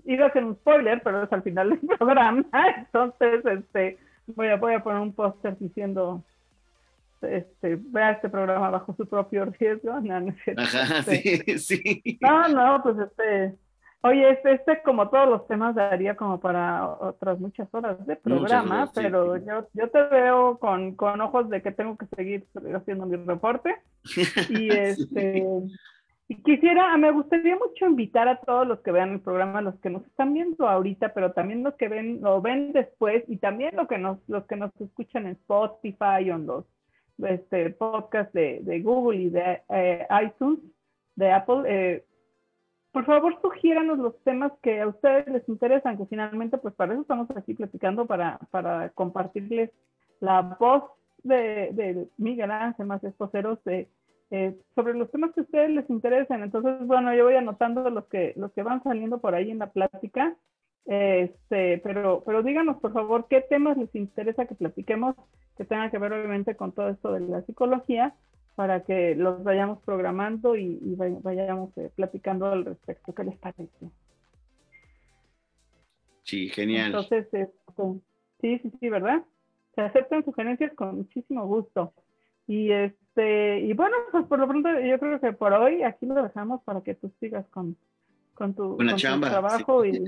iba a hacer un spoiler, pero es al final del programa, entonces este, voy, a, voy a poner un póster diciendo, este, vea este programa bajo su propio riesgo. No, no, Ajá, sí, sí. No, no, pues este, oye, este, este como todos los temas daría como para otras muchas horas de programa, pero Yo, yo te veo con, con ojos de que tengo que seguir haciendo mi reporte. Y este... Y quisiera, me gustaría mucho invitar a todos los que vean el programa, los que nos están viendo ahorita, pero también los que ven, lo ven después y también lo que nos, los que nos escuchan en Spotify o en los este, podcasts de, Google y de eh, iTunes, de Apple, eh, por favor sugiéranos los temas que a ustedes les interesan, que finalmente pues para eso estamos aquí platicando, para, para compartirles la voz de, de Miguel Ángel más esposeros de, eh, sobre los temas que a ustedes les interesen. Entonces, bueno, yo voy anotando los que, los que van saliendo por ahí en la plática. Este, pero, pero díganos, por favor, qué temas les interesa que platiquemos, que tengan que ver obviamente con todo esto de la psicología para que los vayamos programando y, vayamos eh, platicando al respecto. ¿Qué les parece? Sí, genial. Entonces, este, sí, sí, sí, ¿verdad? Se aceptan sugerencias con muchísimo gusto. Y este, y bueno, pues por lo pronto yo creo que por hoy aquí lo dejamos para que tú sigas con, con tu, con trabajo y,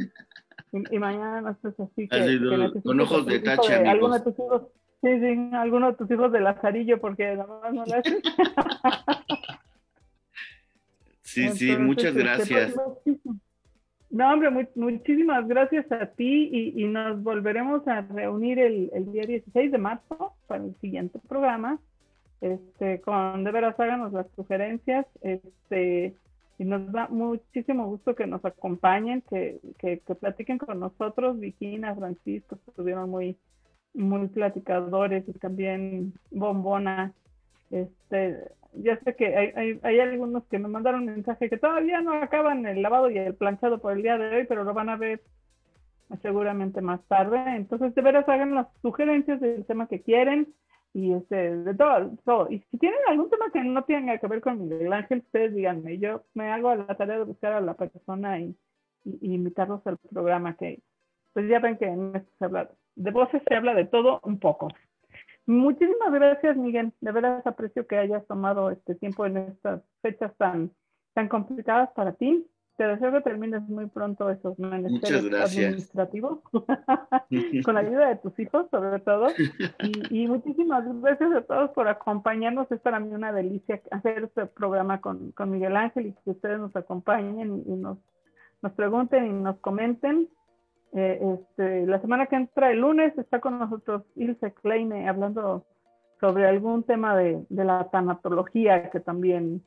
y, mañana no estés así que, con ojos de tacha, amigos. De tus Sí, sí, alguno de tus hijos de Lazarillo, porque nada más no lo haces. sí, sí, muchas este, gracias. No, hombre, muchísimas gracias a ti y, y nos volveremos a reunir el, el, día 16 de marzo para el siguiente programa. Este, con de veras háganos las sugerencias. Este, y nos da muchísimo gusto que nos acompañen, que, que, que platiquen con nosotros. Vigina, Francisco, estuvieron muy, muy platicadores y también bombona. Este, ya sé que hay, hay, hay, algunos que me mandaron mensaje que todavía no acaban el lavado y el planchado por el día de hoy, pero lo van a ver seguramente más tarde. Entonces, de veras hagan las sugerencias del tema que quieren y este, de todo, todo. Y si tienen algún tema que no tenga que ver con Miguel Ángel, ustedes díganme. Yo me hago la tarea de buscar a la persona y, y, invitarlos al programa que, pues ya ven que de voces se habla de todo un poco. Muchísimas gracias, Miguel. De verdad aprecio que hayas tomado este tiempo en estas fechas tan, tan complicadas para ti. Te deseo que termines muy pronto esos menesteres administrativos, con la ayuda de tus hijos, sobre todo. Y, muchísimas gracias a todos por acompañarnos. Es para mí una delicia hacer este programa con, con Miguel Ángel y que ustedes nos acompañen y nos, nos pregunten y nos comenten. Eh, este, la semana que entra, el lunes, está con nosotros Ilse Kleine hablando sobre algún tema de, de la tanatología, que también,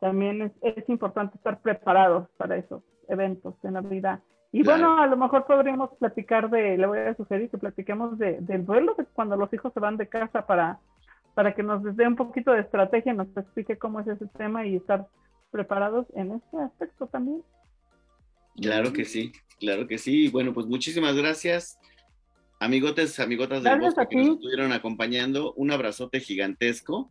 también es, es, importante estar preparados para esos eventos en la vida. Y bueno, a lo mejor podríamos platicar de, le voy a sugerir que platiquemos de, del duelo de cuando los hijos se van de casa para, para que nos dé un poquito de estrategia, nos explique cómo es ese tema y estar preparados en este aspecto también. Claro que sí, claro que sí. Bueno, pues muchísimas gracias, amigotes, amigotas del bosque que nos estuvieron acompañando. Un abrazote gigantesco.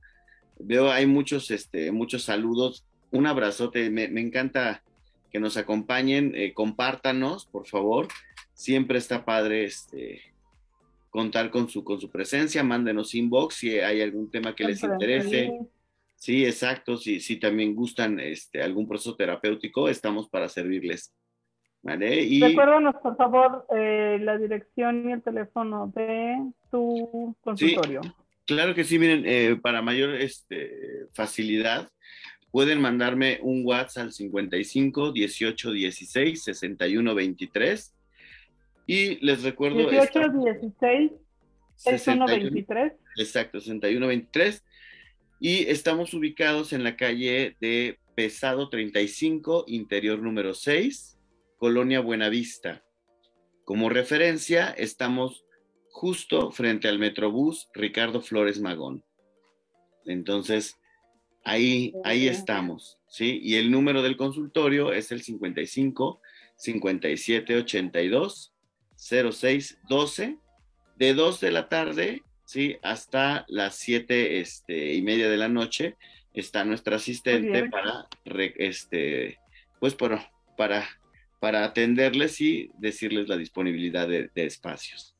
Veo, hay muchos, este, muchos saludos. Un abrazote, me, encanta que nos acompañen, eh, compártanos, por favor. Siempre está padre este, contar con su, con su presencia, mándenos inbox si hay algún tema que les interese. Sí, exacto, si, si también gustan este, algún proceso terapéutico, estamos para servirles. ¿vale? Recuérdanos, por favor, eh, la dirección y el teléfono de tu consultorio. Claro que sí, miren, eh, para mayor este, facilidad, pueden mandarme un WhatsApp al 55 18 16 61 23. Y les recuerdo. 18 16 61 23. Exacto, 61 23. Y estamos ubicados en la calle de Pesado 35, interior número 6 Colonia Buenavista. Como referencia, estamos justo frente al Metrobús Ricardo Flores Magón. Entonces, ahí, ahí estamos, ¿sí? Y el número del consultorio es el 55 57 82 06 12, de 2 de la tarde, ¿sí? Hasta las 7 este, y media de la noche está nuestra asistente para, este, pues, para, para para atenderles y decirles la disponibilidad de, espacios.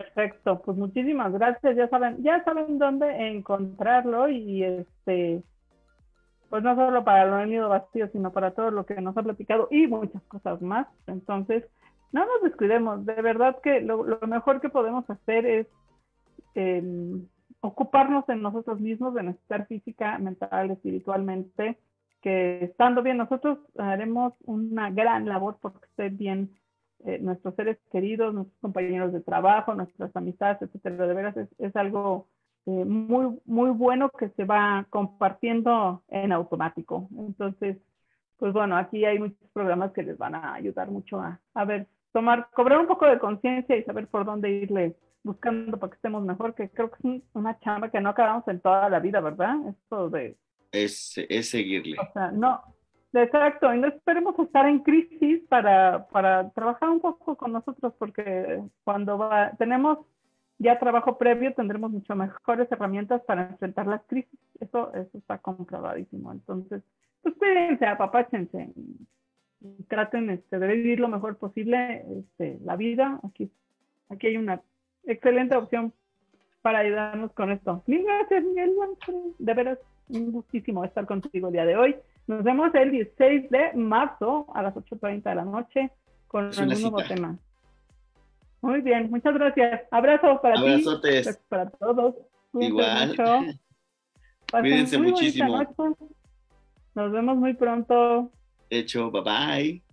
Perfecto, pues muchísimas gracias. Ya saben, ya saben dónde encontrarlo y este, pues no solo para lo nido vacío, sino para todo lo que nos ha platicado y muchas cosas más. Entonces, no nos descuidemos. De verdad que lo, mejor que podemos hacer es em, ocuparnos en nosotros mismos, de estar física, mental, espiritualmente que estando bien nosotros haremos una gran labor porque estén bien eh, nuestros seres queridos, nuestros compañeros de trabajo, nuestras amistades, etcétera. De veras es, algo eh, muy, muy bueno que se va compartiendo en automático. Entonces, pues bueno, aquí hay muchos programas que les van a ayudar mucho a, a ver, tomar, cobrar un poco de conciencia y saber por dónde irle buscando para que estemos mejor, que creo que es una chamba que no acabamos en toda la vida, ¿verdad? Esto de... Es, es seguirle. O sea, no, exacto, y no esperemos estar en crisis para, para trabajar un poco con nosotros, porque cuando va, tenemos ya trabajo previo, tendremos mucho mejores herramientas para enfrentar las crisis. Eso, eso está comprobadísimo. Entonces, pues cuídense, apapáchense y traten este, de vivir lo mejor posible este, la vida. Aquí, aquí hay una excelente opción para ayudarnos con esto. Mil gracias, Miguel. De veras, un gustísimo estar contigo el día de hoy. Nos vemos el 16 de marzo a las 8.30 de la noche con un nuevo tema. Muy bien, muchas gracias. Abrazos para Abrazotes. ti. Para todos. Igual. Cuídense muchísimo. Nos vemos muy pronto. De hecho, bye bye.